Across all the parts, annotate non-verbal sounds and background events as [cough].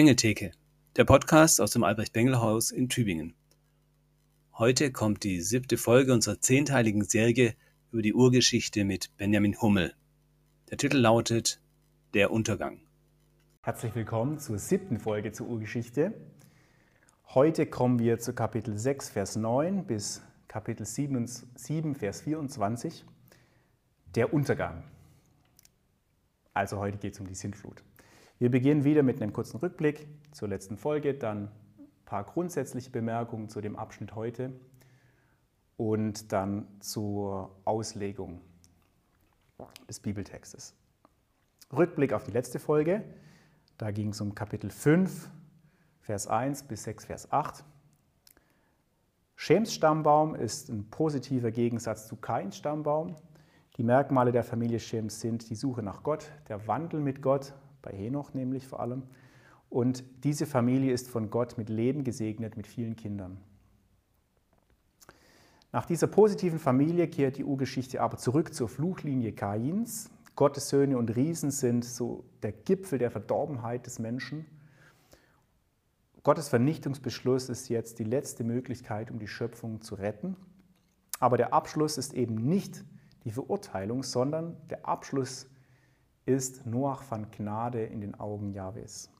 Bengeltheke, der Podcast aus dem Albrecht-Bengel-Haus in Tübingen. Heute kommt die siebte Folge unserer zehnteiligen Serie über die Urgeschichte mit Benjamin Hummel. Der Titel lautet Der Untergang. Herzlich willkommen zur siebten Folge zur Urgeschichte. Heute kommen wir zu Kapitel 6, Vers 9 bis Kapitel 7, 7 Vers 24. Der Untergang. Also heute geht es um die Sintflut. Wir beginnen wieder mit einem kurzen Rückblick zur letzten Folge, dann ein paar grundsätzliche Bemerkungen zu dem Abschnitt heute und dann zur Auslegung des Bibeltextes. Rückblick auf die letzte Folge. Da ging es um Kapitel 5, Vers 1 bis 6, Vers 8. Schems Stammbaum ist ein positiver Gegensatz zu Kains Stammbaum. Die Merkmale der Familie Schems sind die Suche nach Gott, der Wandel mit Gott, bei Henoch nämlich vor allem. Und diese Familie ist von Gott mit Leben gesegnet, mit vielen Kindern. Nach dieser positiven Familie kehrt die Urgeschichte aber zurück zur Fluchlinie Kains. Gottes Söhne und Riesen sind so der Gipfel der Verdorbenheit des Menschen. Gottes Vernichtungsbeschluss ist jetzt die letzte Möglichkeit, um die Schöpfung zu retten. Aber der Abschluss ist eben nicht die Verurteilung, sondern der Abschluss ist Noach fand Gnade in den Augen Jahwes.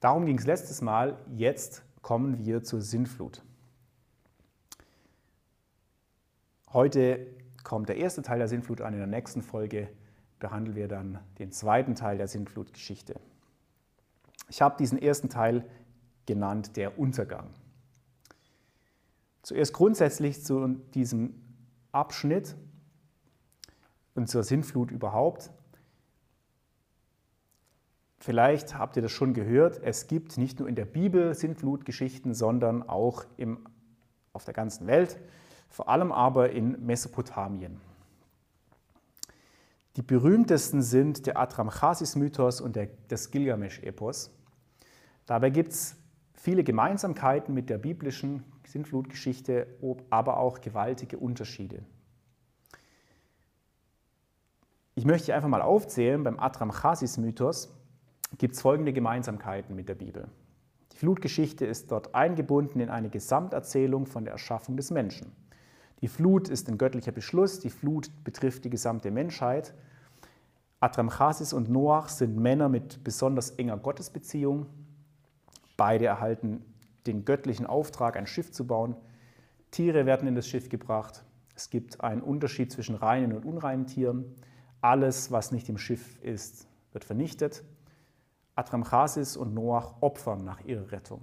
Darum ging es letztes Mal, jetzt kommen wir zur Sintflut. Heute kommt der erste Teil der Sintflut an, in der nächsten Folge behandeln wir dann den zweiten Teil der Sintflutgeschichte. Ich habe diesen ersten Teil genannt der Untergang. Zuerst grundsätzlich zu diesem Abschnitt und zur Sintflut überhaupt. Vielleicht habt ihr das schon gehört, es gibt nicht nur in der Bibel Sintflutgeschichten, sondern auch im, auf der ganzen Welt, vor allem aber in Mesopotamien. Die berühmtesten sind der Adramchasis-Mythos und der, das Gilgamesch-Epos. Dabei gibt es viele Gemeinsamkeiten mit der biblischen Sintflutgeschichte, aber auch gewaltige Unterschiede. Ich möchte einfach mal aufzählen, beim Adramchasis-Mythos gibt es folgende Gemeinsamkeiten mit der Bibel. Die Flutgeschichte ist dort eingebunden in eine Gesamterzählung von der Erschaffung des Menschen. Die Flut ist ein göttlicher Beschluss, die Flut betrifft die gesamte Menschheit. Adramchasis und Noach sind Männer mit besonders enger Gottesbeziehung. Beide erhalten den göttlichen Auftrag, ein Schiff zu bauen. Tiere werden in das Schiff gebracht. Es gibt einen Unterschied zwischen reinen und unreinen Tieren. Alles, was nicht im Schiff ist, wird vernichtet. Adramchasis und Noach opfern nach ihrer Rettung.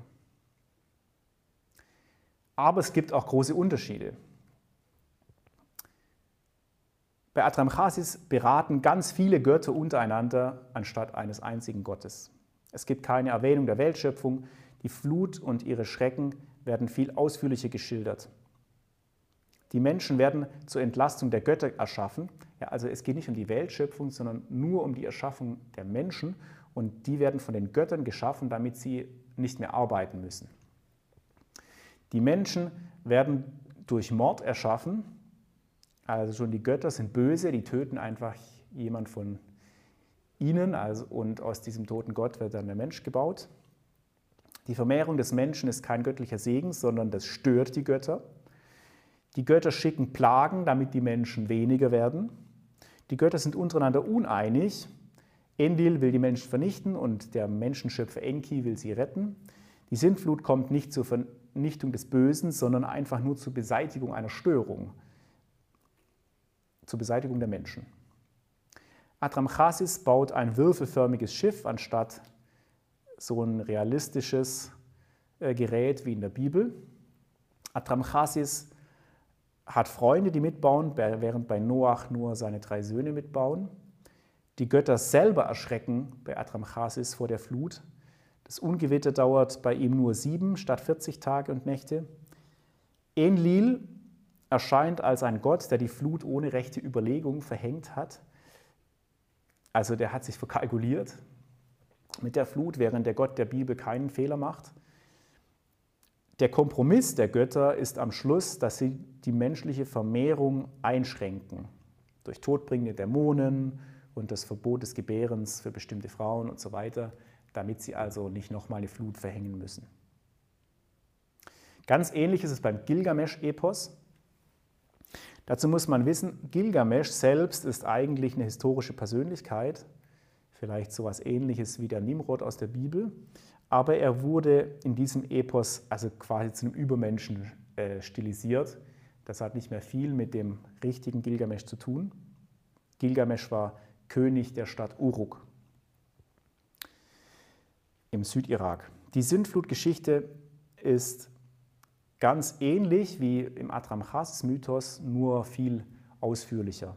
Aber es gibt auch große Unterschiede. Bei Adramchasis beraten ganz viele Götter untereinander anstatt eines einzigen Gottes. Es gibt keine Erwähnung der Weltschöpfung. Die Flut und ihre Schrecken werden viel ausführlicher geschildert. Die Menschen werden zur Entlastung der Götter erschaffen. Ja, also es geht nicht um die Weltschöpfung, sondern nur um die Erschaffung der Menschen. Und die werden von den Göttern geschaffen, damit sie nicht mehr arbeiten müssen. Die Menschen werden durch Mord erschaffen. Also schon die Götter sind böse, die töten einfach jemand von ihnen. Also, und aus diesem toten Gott wird dann der Mensch gebaut. Die Vermehrung des Menschen ist kein göttlicher Segen, sondern das stört die Götter. Die Götter schicken Plagen, damit die Menschen weniger werden. Die Götter sind untereinander uneinig. Enlil will die Menschen vernichten und der Menschenschöpfer Enki will sie retten. Die Sintflut kommt nicht zur Vernichtung des Bösen, sondern einfach nur zur Beseitigung einer Störung, zur Beseitigung der Menschen. Adramchasis baut ein würfelförmiges Schiff anstatt so ein realistisches äh, Gerät wie in der Bibel. Adramchasis hat Freunde, die mitbauen, während bei Noach nur seine drei Söhne mitbauen. Die Götter selber erschrecken bei Adramchasis vor der Flut. Das Ungewitter dauert bei ihm nur sieben statt 40 Tage und Nächte. Enlil erscheint als ein Gott, der die Flut ohne rechte Überlegung verhängt hat. Also der hat sich verkalkuliert mit der Flut, während der Gott der Bibel keinen Fehler macht. Der Kompromiss der Götter ist am Schluss, dass sie die menschliche Vermehrung einschränken. Durch todbringende Dämonen, und das Verbot des Gebärens für bestimmte Frauen und so weiter, damit sie also nicht nochmal eine Flut verhängen müssen. Ganz ähnlich ist es beim Gilgamesch-Epos. Dazu muss man wissen, Gilgamesch selbst ist eigentlich eine historische Persönlichkeit, vielleicht so etwas ähnliches wie der Nimrod aus der Bibel, aber er wurde in diesem Epos also quasi zu einem Übermenschen äh, stilisiert. Das hat nicht mehr viel mit dem richtigen Gilgamesch zu tun. Gilgamesch war König der Stadt Uruk im Südirak. Die Sündflutgeschichte ist ganz ähnlich wie im Adramchasis-Mythos, nur viel ausführlicher.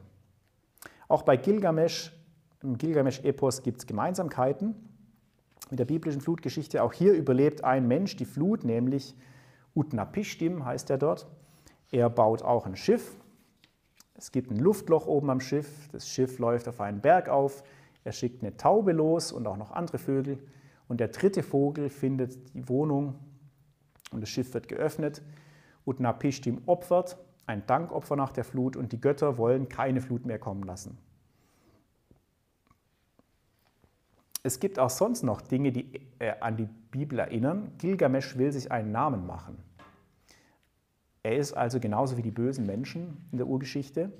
Auch bei Gilgamesch, im Gilgamesch-Epos gibt es Gemeinsamkeiten mit der biblischen Flutgeschichte. Auch hier überlebt ein Mensch die Flut, nämlich Utnapishtim heißt er dort. Er baut auch ein Schiff. Es gibt ein Luftloch oben am Schiff. Das Schiff läuft auf einen Berg auf. Er schickt eine Taube los und auch noch andere Vögel. Und der dritte Vogel findet die Wohnung und das Schiff wird geöffnet. Utnapishtim opfert, ein Dankopfer nach der Flut und die Götter wollen keine Flut mehr kommen lassen. Es gibt auch sonst noch Dinge, die äh, an die Bibel erinnern. Gilgamesch will sich einen Namen machen. Er ist also genauso wie die bösen Menschen in der Urgeschichte.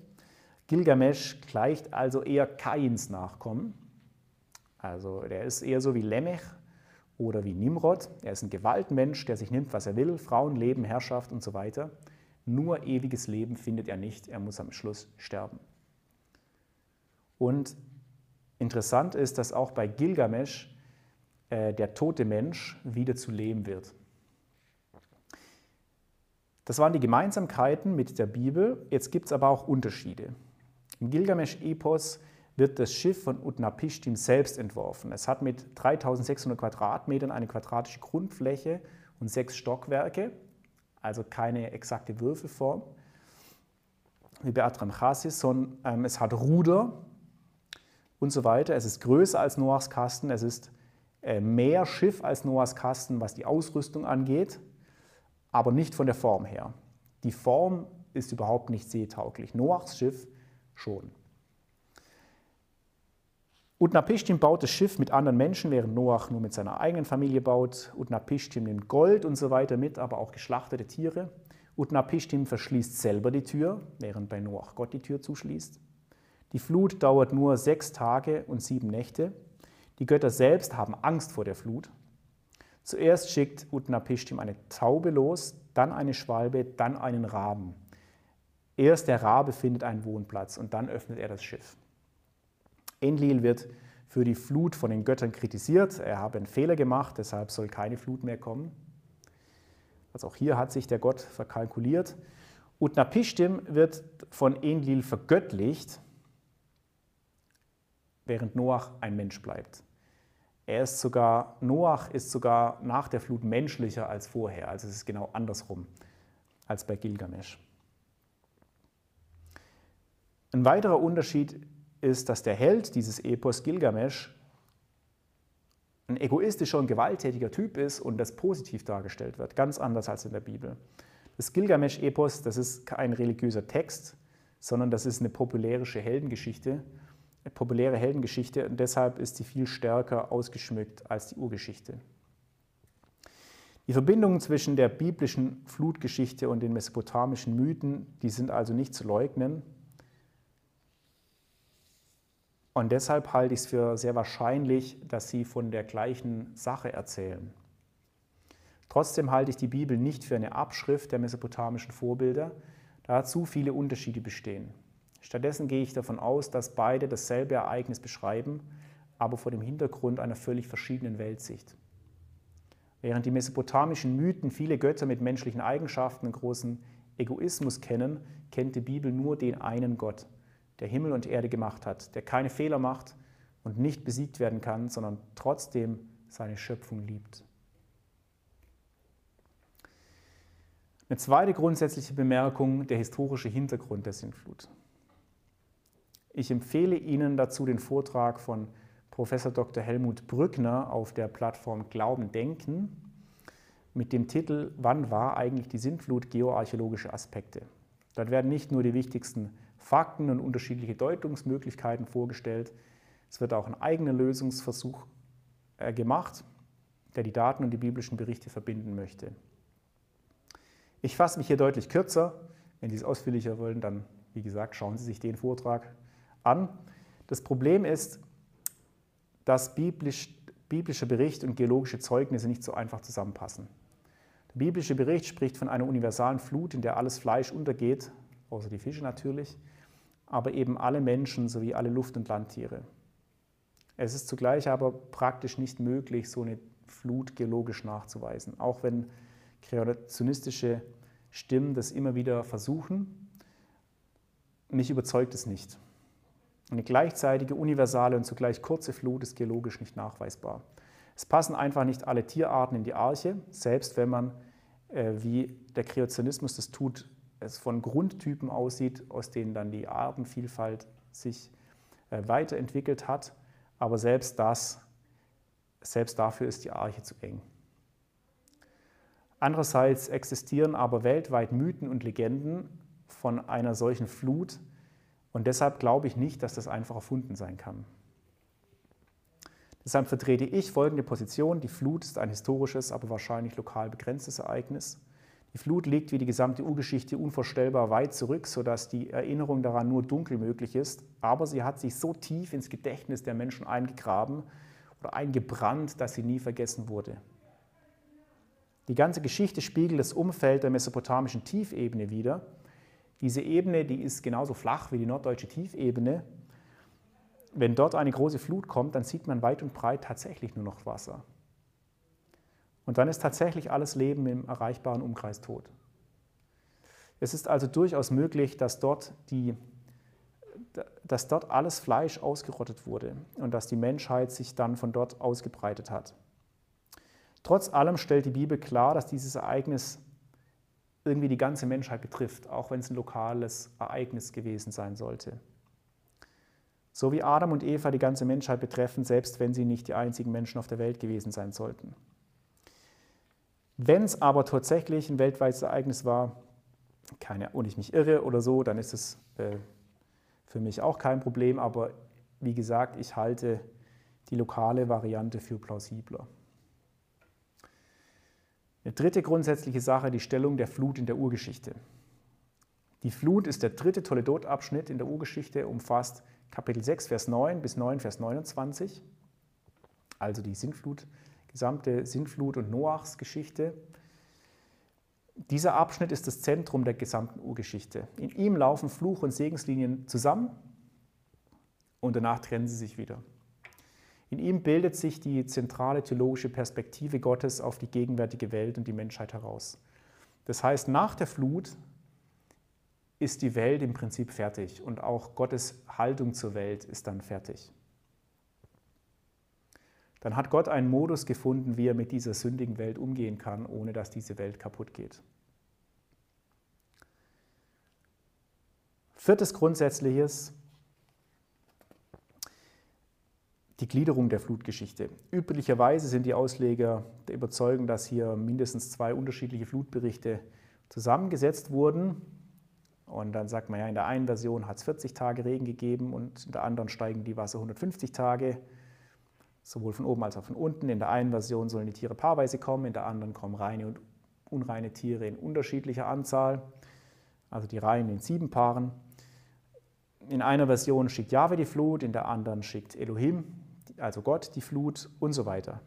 Gilgamesch gleicht also eher Kains Nachkommen. Also der ist eher so wie Lemech oder wie Nimrod. Er ist ein Gewaltmensch, der sich nimmt, was er will, Frauen, Leben, Herrschaft und so weiter. Nur ewiges Leben findet er nicht, er muss am Schluss sterben. Und Interessant ist, dass auch bei Gilgamesch äh, der tote Mensch wieder zu Leben wird. Das waren die Gemeinsamkeiten mit der Bibel. Jetzt gibt es aber auch Unterschiede. Im Gilgamesch-Epos wird das Schiff von Utnapishtim selbst entworfen. Es hat mit 3600 Quadratmetern eine quadratische Grundfläche und sechs Stockwerke, also keine exakte Würfelform wie bei Adramchasis, sondern ähm, es hat Ruder, und so weiter. Es ist größer als Noahs Kasten, es ist äh, mehr Schiff als Noahs Kasten, was die Ausrüstung angeht, aber nicht von der Form her. Die Form ist überhaupt nicht seetauglich. Noachs Schiff schon. Utnapishtim baut das Schiff mit anderen Menschen, während Noach nur mit seiner eigenen Familie baut. Utnapishtim nimmt Gold und so weiter mit, aber auch geschlachtete Tiere. Utnapishtim verschließt selber die Tür, während bei Noach Gott die Tür zuschließt. Die Flut dauert nur sechs Tage und sieben Nächte. Die Götter selbst haben Angst vor der Flut. Zuerst schickt Utnapishtim eine Taube los, dann eine Schwalbe, dann einen Raben. Erst der Rabe findet einen Wohnplatz und dann öffnet er das Schiff. Enlil wird für die Flut von den Göttern kritisiert. Er habe einen Fehler gemacht, deshalb soll keine Flut mehr kommen. Also auch hier hat sich der Gott verkalkuliert. Utnapishtim wird von Enlil vergöttlicht während Noach ein Mensch bleibt. Er ist sogar, Noach ist sogar nach der Flut menschlicher als vorher. Also es ist genau andersrum als bei Gilgamesch. Ein weiterer Unterschied ist, dass der Held dieses Epos Gilgamesch ein egoistischer und gewalttätiger Typ ist und das positiv dargestellt wird, ganz anders als in der Bibel. Das Gilgamesch-Epos, das ist kein religiöser Text, sondern das ist eine populärische Heldengeschichte populäre Heldengeschichte und deshalb ist sie viel stärker ausgeschmückt als die Urgeschichte. Die Verbindungen zwischen der biblischen Flutgeschichte und den mesopotamischen Mythen, die sind also nicht zu leugnen. Und deshalb halte ich es für sehr wahrscheinlich, dass sie von der gleichen Sache erzählen. Trotzdem halte ich die Bibel nicht für eine Abschrift der mesopotamischen Vorbilder, da zu viele Unterschiede bestehen. Stattdessen gehe ich davon aus, dass beide dasselbe Ereignis beschreiben, aber vor dem Hintergrund einer völlig verschiedenen Weltsicht. Während die mesopotamischen Mythen viele Götter mit menschlichen Eigenschaften und großen Egoismus kennen, kennt die Bibel nur den einen Gott, der Himmel und Erde gemacht hat, der keine Fehler macht und nicht besiegt werden kann, sondern trotzdem seine Schöpfung liebt. Eine zweite grundsätzliche Bemerkung, der historische Hintergrund der Sintflut. Ich empfehle Ihnen dazu den Vortrag von Professor Dr. Helmut Brückner auf der Plattform Glauben Denken mit dem Titel Wann war eigentlich die Sintflut geoarchäologische Aspekte? Dort werden nicht nur die wichtigsten Fakten und unterschiedliche Deutungsmöglichkeiten vorgestellt, Es wird auch ein eigener Lösungsversuch äh, gemacht, der die Daten und die biblischen Berichte verbinden möchte. Ich fasse mich hier deutlich kürzer. Wenn Sie es ausführlicher wollen, dann, wie gesagt, schauen Sie sich den Vortrag an. Das Problem ist, dass biblisch, biblischer Bericht und geologische Zeugnisse nicht so einfach zusammenpassen. Der biblische Bericht spricht von einer universalen Flut, in der alles Fleisch untergeht, außer die Fische natürlich, aber eben alle Menschen sowie alle Luft- und Landtiere. Es ist zugleich aber praktisch nicht möglich, so eine Flut geologisch nachzuweisen, auch wenn kreationistische Stimmen das immer wieder versuchen. Mich überzeugt es nicht. Eine gleichzeitige, universale und zugleich kurze Flut ist geologisch nicht nachweisbar. Es passen einfach nicht alle Tierarten in die Arche, selbst wenn man, äh, wie der Kreationismus das tut, es von Grundtypen aussieht, aus denen dann die Artenvielfalt sich äh, weiterentwickelt hat. Aber selbst das, selbst dafür ist die Arche zu eng. Andererseits existieren aber weltweit Mythen und Legenden von einer solchen Flut und deshalb glaube ich nicht, dass das einfach erfunden sein kann. Deshalb vertrete ich folgende Position. Die Flut ist ein historisches, aber wahrscheinlich lokal begrenztes Ereignis. Die Flut liegt wie die gesamte Urgeschichte unvorstellbar weit zurück, sodass die Erinnerung daran nur dunkel möglich ist. Aber sie hat sich so tief ins Gedächtnis der Menschen eingegraben oder eingebrannt, dass sie nie vergessen wurde. Die ganze Geschichte spiegelt das Umfeld der mesopotamischen Tiefebene wider. Diese Ebene, die ist genauso flach wie die norddeutsche Tiefebene. Wenn dort eine große Flut kommt, dann sieht man weit und breit tatsächlich nur noch Wasser. Und dann ist tatsächlich alles Leben im erreichbaren Umkreis tot. Es ist also durchaus möglich, dass dort, die, dass dort alles Fleisch ausgerottet wurde und dass die Menschheit sich dann von dort ausgebreitet hat. Trotz allem stellt die Bibel klar, dass dieses Ereignis irgendwie die ganze Menschheit betrifft, auch wenn es ein lokales Ereignis gewesen sein sollte. So wie Adam und Eva die ganze Menschheit betreffen, selbst wenn sie nicht die einzigen Menschen auf der Welt gewesen sein sollten. Wenn es aber tatsächlich ein weltweites Ereignis war, keine, und ich mich irre oder so, dann ist es äh, für mich auch kein Problem. Aber wie gesagt, ich halte die lokale Variante für plausibler. Eine dritte grundsätzliche Sache, die Stellung der Flut in der Urgeschichte. Die Flut ist der dritte Toledot-Abschnitt in der Urgeschichte, umfasst Kapitel 6, Vers 9 bis 9, Vers 29, also die Sintflut, gesamte Sintflut und Noachs Geschichte. Dieser Abschnitt ist das Zentrum der gesamten Urgeschichte. In ihm laufen Fluch- und Segenslinien zusammen und danach trennen sie sich wieder. In ihm bildet sich die zentrale theologische Perspektive Gottes auf die gegenwärtige Welt und die Menschheit heraus. Das heißt, nach der Flut ist die Welt im Prinzip fertig und auch Gottes Haltung zur Welt ist dann fertig. Dann hat Gott einen Modus gefunden, wie er mit dieser sündigen Welt umgehen kann, ohne dass diese Welt kaputt geht. Viertes Grundsätzliches, die Gliederung der Flutgeschichte. Üblicherweise sind die Ausleger der Überzeugung, dass hier mindestens zwei unterschiedliche Flutberichte zusammengesetzt wurden. Und dann sagt man ja, in der einen Version hat es 40 Tage Regen gegeben und in der anderen steigen die Wasser 150 Tage, sowohl von oben als auch von unten. In der einen Version sollen die Tiere paarweise kommen, in der anderen kommen reine und unreine Tiere in unterschiedlicher Anzahl, also die reinen in sieben Paaren. In einer Version schickt Jahwe die Flut, in der anderen schickt Elohim also Gott, die Flut und so weiter.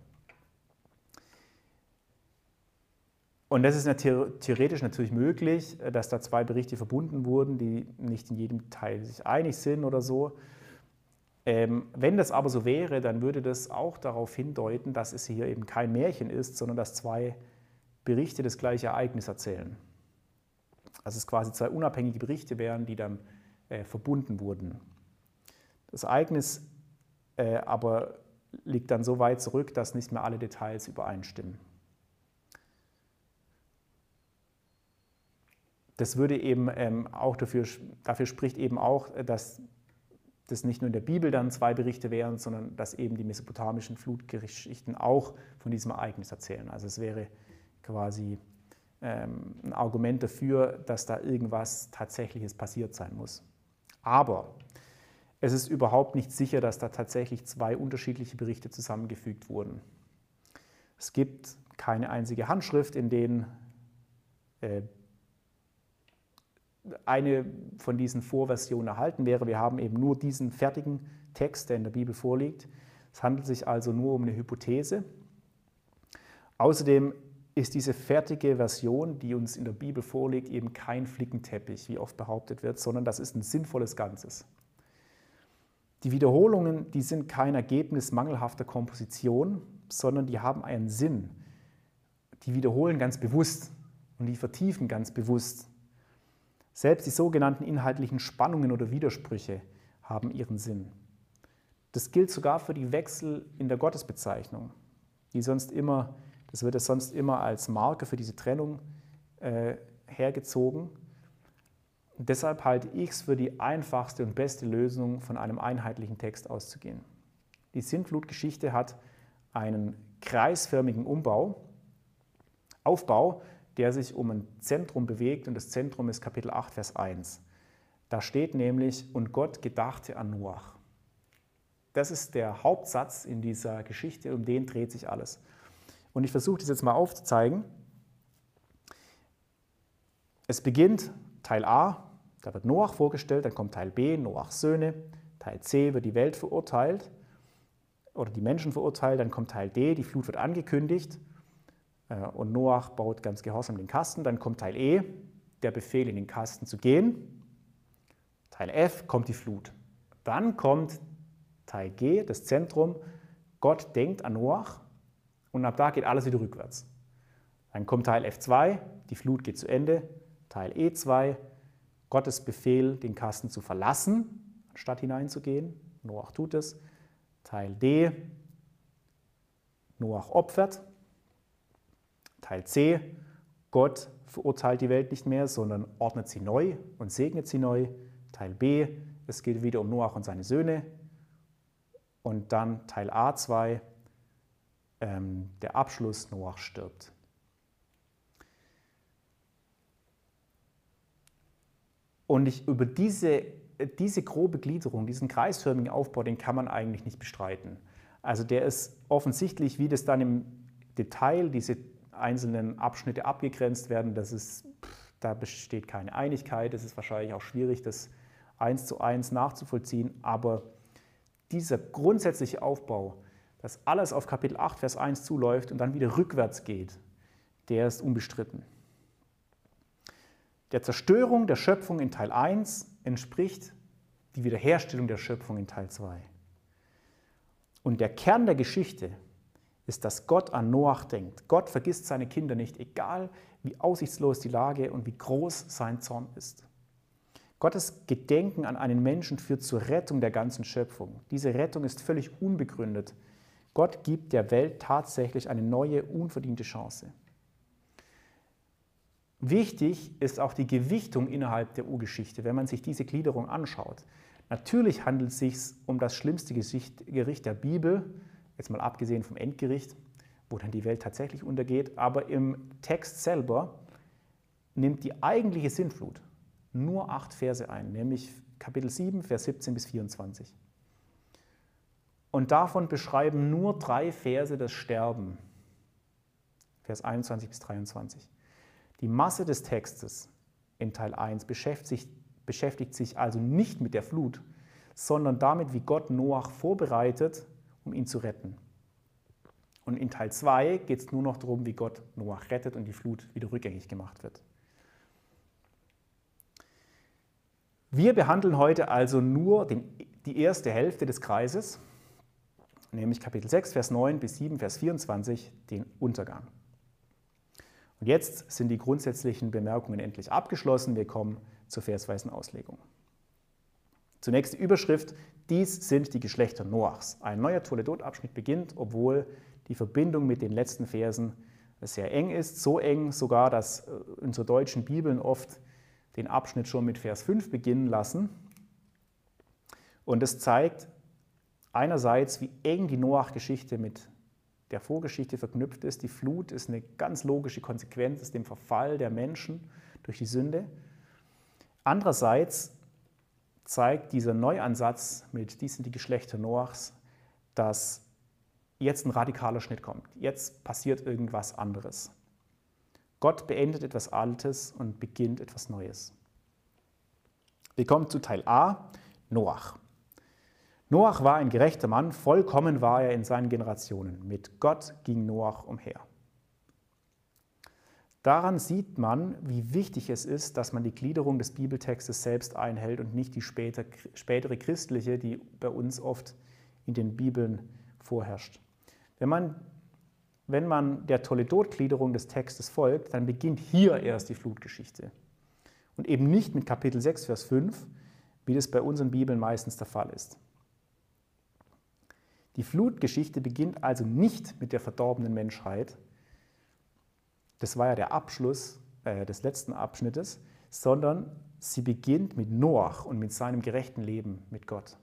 Und das ist theoretisch natürlich möglich, dass da zwei Berichte verbunden wurden, die nicht in jedem Teil sich einig sind oder so. Ähm, wenn das aber so wäre, dann würde das auch darauf hindeuten, dass es hier eben kein Märchen ist, sondern dass zwei Berichte das gleiche Ereignis erzählen. Also es quasi zwei unabhängige Berichte wären, die dann äh, verbunden wurden. Das Ereignis äh, aber liegt dann so weit zurück, dass nicht mehr alle Details übereinstimmen. Das würde eben ähm, auch dafür, dafür spricht eben auch, dass das nicht nur in der Bibel dann zwei Berichte wären, sondern dass eben die mesopotamischen Flutgeschichten auch von diesem Ereignis erzählen. Also es wäre quasi ähm, ein Argument dafür, dass da irgendwas Tatsächliches passiert sein muss. Aber Es ist überhaupt nicht sicher, dass da tatsächlich zwei unterschiedliche Berichte zusammengefügt wurden. Es gibt keine einzige Handschrift, in denen äh, eine von diesen Vorversionen erhalten wäre. Wir haben eben nur diesen fertigen Text, der in der Bibel vorliegt. Es handelt sich also nur um eine Hypothese. Außerdem ist diese fertige Version, die uns in der Bibel vorliegt, eben kein Flickenteppich, wie oft behauptet wird, sondern das ist ein sinnvolles Ganzes. Die Wiederholungen, die sind kein Ergebnis mangelhafter Komposition, sondern die haben einen Sinn. Die wiederholen ganz bewusst und die vertiefen ganz bewusst. Selbst die sogenannten inhaltlichen Spannungen oder Widersprüche haben ihren Sinn. Das gilt sogar für die Wechsel in der Gottesbezeichnung, die sonst immer, das wird es sonst immer als Marke für diese Trennung äh, hergezogen. Deshalb halte ich es für die einfachste und beste Lösung, von einem einheitlichen Text auszugehen. Die Sintflutgeschichte hat einen kreisförmigen Umbau, Aufbau, der sich um ein Zentrum bewegt und das Zentrum ist Kapitel 8, Vers 1. Da steht nämlich, und Gott gedachte an Noach. Das ist der Hauptsatz in dieser Geschichte, um den dreht sich alles. Und ich versuche das jetzt mal aufzuzeigen. Es beginnt Teil A, da wird Noach vorgestellt, dann kommt Teil B, Noachs Söhne, Teil C wird die Welt verurteilt oder die Menschen verurteilt, dann kommt Teil D, die Flut wird angekündigt äh, und Noach baut ganz gehorsam den Kasten. Dann kommt Teil E, der Befehl, in den Kasten zu gehen. Teil F kommt die Flut. Dann kommt Teil G, das Zentrum. Gott denkt an Noach und ab da geht alles wieder rückwärts. Dann kommt Teil F2, die Flut geht zu Ende. Teil E2, Gottes Befehl, den Kasten zu verlassen, anstatt hineinzugehen. Noach tut es. Teil D, Noach opfert. Teil C, Gott verurteilt die Welt nicht mehr, sondern ordnet sie neu und segnet sie neu. Teil B, es geht wieder um Noach und seine Söhne. Und dann Teil A2, ähm, der Abschluss, Noach stirbt. Und ich, über diese, diese grobe Gliederung, diesen kreisförmigen Aufbau, den kann man eigentlich nicht bestreiten. Also der ist offensichtlich, wie das dann im Detail, diese einzelnen Abschnitte abgegrenzt werden. Das ist, da besteht keine Einigkeit. Es ist wahrscheinlich auch schwierig, das eins zu eins nachzuvollziehen. Aber dieser grundsätzliche Aufbau, dass alles auf Kapitel 8, Vers 1 zuläuft und dann wieder rückwärts geht, der ist unbestritten. Der Zerstörung der Schöpfung in Teil 1 entspricht die Wiederherstellung der Schöpfung in Teil 2. Und der Kern der Geschichte ist, dass Gott an Noach denkt. Gott vergisst seine Kinder nicht, egal wie aussichtslos die Lage und wie groß sein Zorn ist. Gottes Gedenken an einen Menschen führt zur Rettung der ganzen Schöpfung. Diese Rettung ist völlig unbegründet. Gott gibt der Welt tatsächlich eine neue, unverdiente Chance. Wichtig ist auch die Gewichtung innerhalb der Urgeschichte, wenn man sich diese Gliederung anschaut. Natürlich handelt es sich um das schlimmste Gericht der Bibel, jetzt mal abgesehen vom Endgericht, wo dann die Welt tatsächlich untergeht, aber im Text selber nimmt die eigentliche Sintflut nur acht Verse ein, nämlich Kapitel 7, Vers 17 bis 24. Und davon beschreiben nur drei Verse das Sterben, Vers 21 bis 23. Die Masse des Textes in Teil 1 beschäftigt sich, beschäftigt sich also nicht mit der Flut, sondern damit, wie Gott Noach vorbereitet um ihn zu retten. Und in Teil 2 geht es nur noch darum, wie Gott Noach rettet und die Flut wieder rückgängig gemacht wird. Wir behandeln heute also nur den, die erste Hälfte des Kreises, nämlich Kapitel 6, Vers 9 bis 7, Vers 24, den Untergang. Und jetzt sind die grundsätzlichen Bemerkungen endlich abgeschlossen. Wir kommen zur versweisen Auslegung. Zunächst die Überschrift, dies sind die Geschlechter Noachs. Ein neuer Toledot-Abschnitt beginnt, obwohl die Verbindung mit den letzten Versen sehr eng ist, so eng sogar, dass äh, unsere deutschen Bibeln oft den Abschnitt schon mit Vers 5 beginnen lassen. Und es zeigt einerseits, wie eng die Noach-Geschichte mit der Vorgeschichte verknüpft ist. Die Flut ist eine ganz logische Konsequenz aus dem Verfall der Menschen durch die Sünde. Andererseits zeigt dieser Neuansatz mit diesen die Geschlechter Noachs, dass jetzt ein radikaler Schnitt kommt. Jetzt passiert irgendwas anderes. Gott beendet etwas Altes und beginnt etwas Neues. Wir kommen zu Teil A, Noach. Noach war ein gerechter Mann, vollkommen war er in seinen Generationen. Mit Gott ging Noach umher. Daran sieht man, wie wichtig es ist, dass man die Gliederung des Bibeltextes selbst einhält und nicht die später, spätere christliche, die bei uns oft in den Bibeln vorherrscht. Wenn man, wenn man der Toledot-Gliederung des Textes folgt, dann beginnt hier erst die Flutgeschichte. Und eben nicht mit Kapitel 6, Vers 5, wie das bei unseren Bibeln meistens der Fall ist. Die Flutgeschichte beginnt also nicht mit der verdorbenen Menschheit, das war ja der Abschluss äh, des letzten Abschnittes, sondern sie beginnt mit Noach und mit seinem gerechten Leben mit Gott.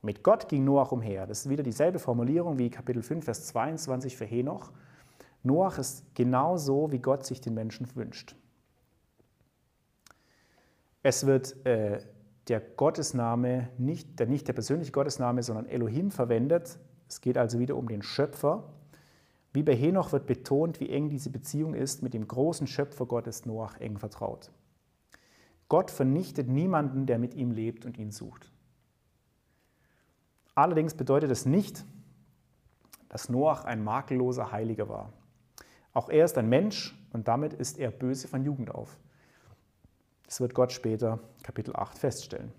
Mit Gott ging Noach umher. Das ist wieder dieselbe Formulierung wie Kapitel 5, Vers 22 für Henoch. Noach ist genau so, wie Gott sich den Menschen wünscht. Es wird äh, der Gottesname, nicht der, nicht der persönliche Gottesname, sondern Elohim verwendet. Es geht also wieder um den Schöpfer. Wie bei Henoch wird betont, wie eng diese Beziehung ist mit dem großen Schöpfer Gottes Noach eng vertraut. Gott vernichtet niemanden, der mit ihm lebt und ihn sucht. Allerdings bedeutet es nicht, dass Noach ein makelloser Heiliger war. Auch er ist ein Mensch und damit ist er böse von Jugend auf. Das wird Gott später Kapitel 8 feststellen.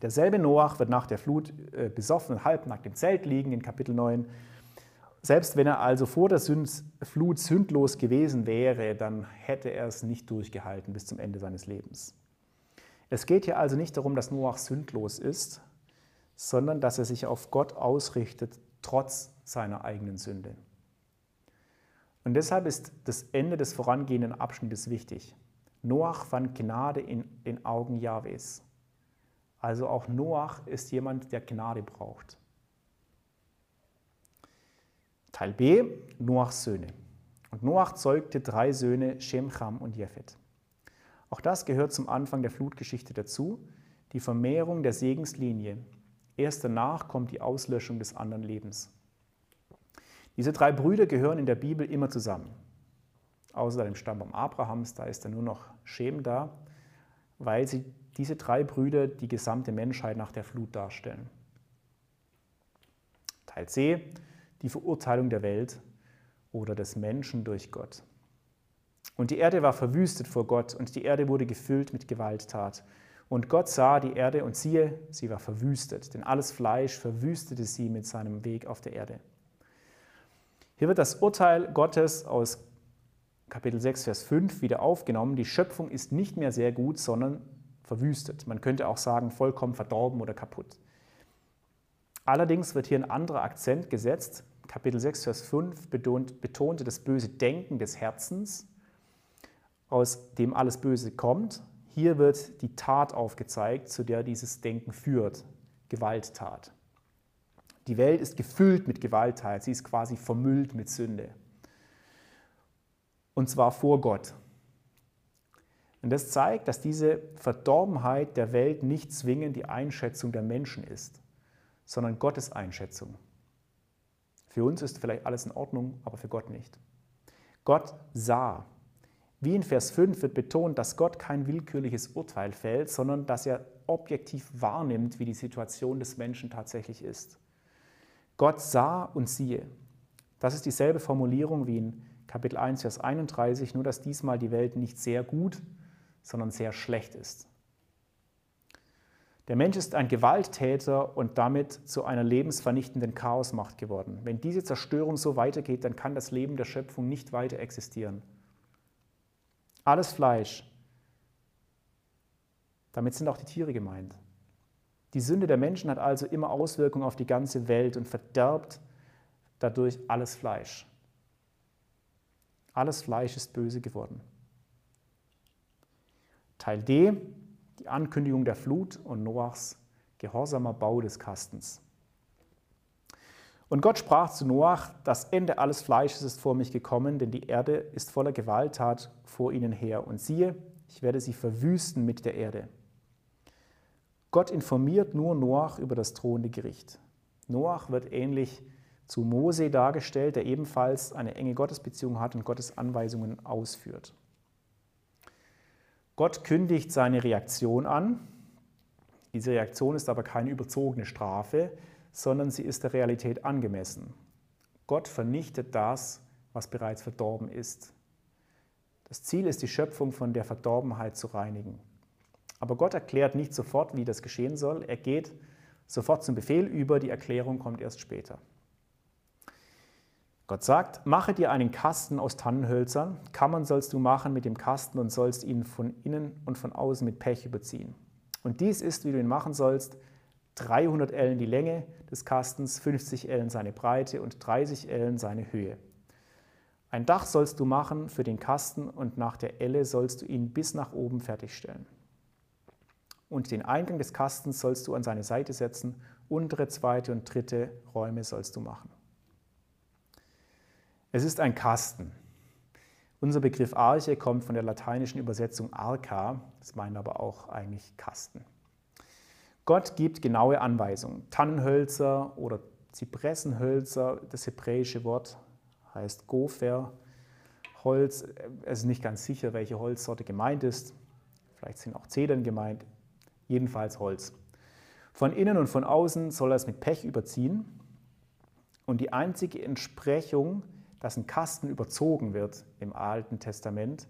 Derselbe Noach wird nach der Flut äh, besoffen und halbnackt im Zelt liegen in Kapitel 9 selbst wenn er also vor der Flut sündlos gewesen wäre, dann hätte er es nicht durchgehalten bis zum Ende seines Lebens. Es geht hier also nicht darum, dass Noach sündlos ist, sondern dass er sich auf Gott ausrichtet, trotz seiner eigenen Sünde. Und deshalb ist das Ende des vorangehenden Abschnittes wichtig. Noach fand Gnade in den Augen Jahwes. Also auch Noach ist jemand, der Gnade braucht. Teil B, Noachs Söhne. Und Noach zeugte drei Söhne, Shem, Cham und Japhet. Auch das gehört zum Anfang der Flutgeschichte dazu, die Vermehrung der Segenslinie. Erst danach kommt die Auslöschung des anderen Lebens. Diese drei Brüder gehören in der Bibel immer zusammen. Außer dem Stammbaum Abrahams, da ist dann nur noch Shem da, weil sie diese drei Brüder die gesamte Menschheit nach der Flut darstellen. Teil C, die Verurteilung der Welt oder des Menschen durch Gott. Und die Erde war verwüstet vor Gott und die Erde wurde gefüllt mit Gewalttat. Und Gott sah die Erde und siehe, sie war verwüstet, denn alles Fleisch verwüstete sie mit seinem Weg auf der Erde. Hier wird das Urteil Gottes aus Kapitel 6, Vers 5 wieder aufgenommen. Die Schöpfung ist nicht mehr sehr gut, sondern verwüstet. Man könnte auch sagen, vollkommen verdorben oder kaputt. Allerdings wird hier ein anderer Akzent gesetzt, Kapitel 6, Vers 5 betont, betonte das böse Denken des Herzens, aus dem alles Böse kommt. Hier wird die Tat aufgezeigt, zu der dieses Denken führt, Gewalttat. Die Welt ist gefüllt mit Gewalttat, sie ist quasi vermüllt mit Sünde. Und zwar vor Gott. Und das zeigt, dass diese Verdorbenheit der Welt nicht zwingend die Einschätzung der Menschen ist, sondern Gottes Einschätzung. Für uns ist vielleicht alles in Ordnung, aber für Gott nicht. Gott sah. Wie in Vers 5 wird betont, dass Gott kein willkürliches Urteil fällt, sondern dass er objektiv wahrnimmt, wie die Situation des Menschen tatsächlich ist. Gott sah und siehe. Das ist dieselbe Formulierung wie in Kapitel 1, Vers 31, nur dass diesmal die Welt nicht sehr gut, sondern sehr schlecht ist. Der Mensch ist ein Gewalttäter und damit zu einer lebensvernichtenden Chaosmacht geworden. Wenn diese Zerstörung so weitergeht, dann kann das Leben der Schöpfung nicht weiter existieren. Alles Fleisch, damit sind auch die Tiere gemeint. Die Sünde der Menschen hat also immer Auswirkungen auf die ganze Welt und verderbt dadurch alles Fleisch. Alles Fleisch ist böse geworden. Teil D, die Ankündigung der Flut und Noachs gehorsamer Bau des Kastens. Und Gott sprach zu Noach, das Ende alles Fleisches ist vor mich gekommen, denn die Erde ist voller Gewalttat vor ihnen her. Und siehe, ich werde sie verwüsten mit der Erde. Gott informiert nur Noach über das drohende Gericht. Noach wird ähnlich zu Mose dargestellt, der ebenfalls eine enge Gottesbeziehung hat und Gottes Anweisungen ausführt. Gott kündigt seine Reaktion an. Diese Reaktion ist aber keine überzogene Strafe, sondern sie ist der Realität angemessen. Gott vernichtet das, was bereits verdorben ist. Das Ziel ist, die Schöpfung von der Verdorbenheit zu reinigen. Aber Gott erklärt nicht sofort, wie das geschehen soll. Er geht sofort zum Befehl über, die Erklärung kommt erst später. Gott sagt, mache dir einen Kasten aus Tannenhölzern, Kammern sollst du machen mit dem Kasten und sollst ihn von innen und von außen mit Pech überziehen. Und dies ist, wie du ihn machen sollst, 300 Ellen die Länge des Kastens, 50 Ellen seine Breite und 30 Ellen seine Höhe. Ein Dach sollst du machen für den Kasten und nach der Elle sollst du ihn bis nach oben fertigstellen und den Eingang des Kastens sollst du an seine Seite setzen, untere, zweite und dritte Räume sollst du machen. Es ist ein Kasten. Unser Begriff Arche kommt von der lateinischen Übersetzung arca, das meint aber auch eigentlich Kasten. Gott gibt genaue Anweisungen. Tannenhölzer oder Zypressenhölzer, das hebräische Wort heißt Gopher, Holz. Es ist nicht ganz sicher, welche Holzsorte gemeint ist. Vielleicht sind auch Zedern gemeint jedenfalls Holz. Von innen und von außen soll er es mit Pech überziehen. Und die einzige Entsprechung, dass ein Kasten überzogen wird im Alten Testament,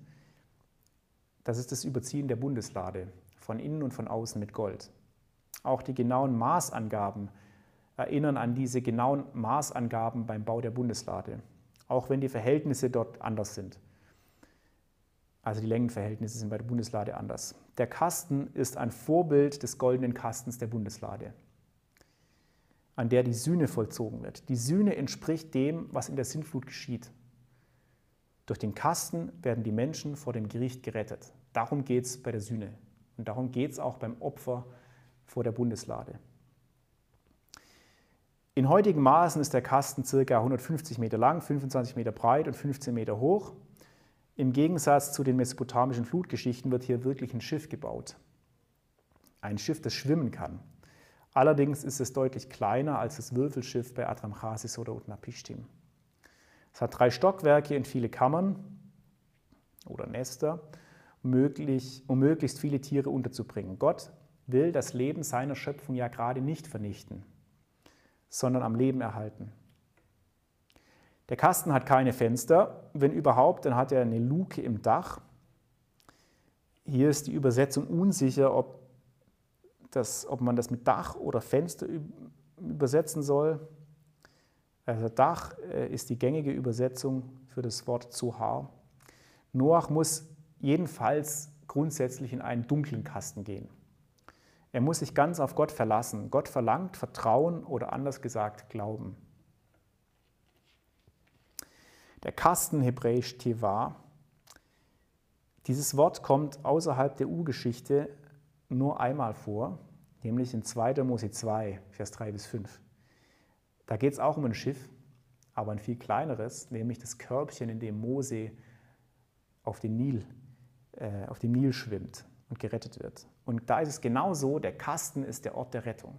das ist das Überziehen der Bundeslade, von innen und von außen mit Gold. Auch die genauen Maßangaben erinnern an diese genauen Maßangaben beim Bau der Bundeslade, auch wenn die Verhältnisse dort anders sind. Also die Längenverhältnisse sind bei der Bundeslade anders. Der Kasten ist ein Vorbild des goldenen Kastens der Bundeslade, an der die Sühne vollzogen wird. Die Sühne entspricht dem, was in der Sintflut geschieht. Durch den Kasten werden die Menschen vor dem Gericht gerettet. Darum geht es bei der Sühne. Und darum geht es auch beim Opfer vor der Bundeslade. In heutigen Maßen ist der Kasten ca. 150 Meter lang, 25 Meter breit und 15 Meter hoch. Im Gegensatz zu den mesopotamischen Flutgeschichten wird hier wirklich ein Schiff gebaut. Ein Schiff, das schwimmen kann. Allerdings ist es deutlich kleiner als das Würfelschiff bei Adramchasis oder Utnapishtim. Es hat drei Stockwerke und viele Kammern oder Nester, um möglichst viele Tiere unterzubringen. Gott will das Leben seiner Schöpfung ja gerade nicht vernichten, sondern am Leben erhalten. Der Kasten hat keine Fenster. Wenn überhaupt, dann hat er eine Luke im Dach. Hier ist die Übersetzung unsicher, ob, das, ob man das mit Dach oder Fenster übersetzen soll. Also Dach äh, ist die gängige Übersetzung für das Wort Zohar. Noach muss jedenfalls grundsätzlich in einen dunklen Kasten gehen. Er muss sich ganz auf Gott verlassen. Gott verlangt Vertrauen oder anders gesagt Glauben. Der Kasten hebräisch Teva. Dieses Wort kommt außerhalb der Urgeschichte nur einmal vor, nämlich in 2. Mose 2, Vers 3 bis 5. Da geht es auch um ein Schiff, aber ein viel kleineres, nämlich das Körbchen, in dem Mose auf, den Nil, äh, auf dem Nil schwimmt und gerettet wird. Und da ist es genauso, der Kasten ist der Ort der Rettung.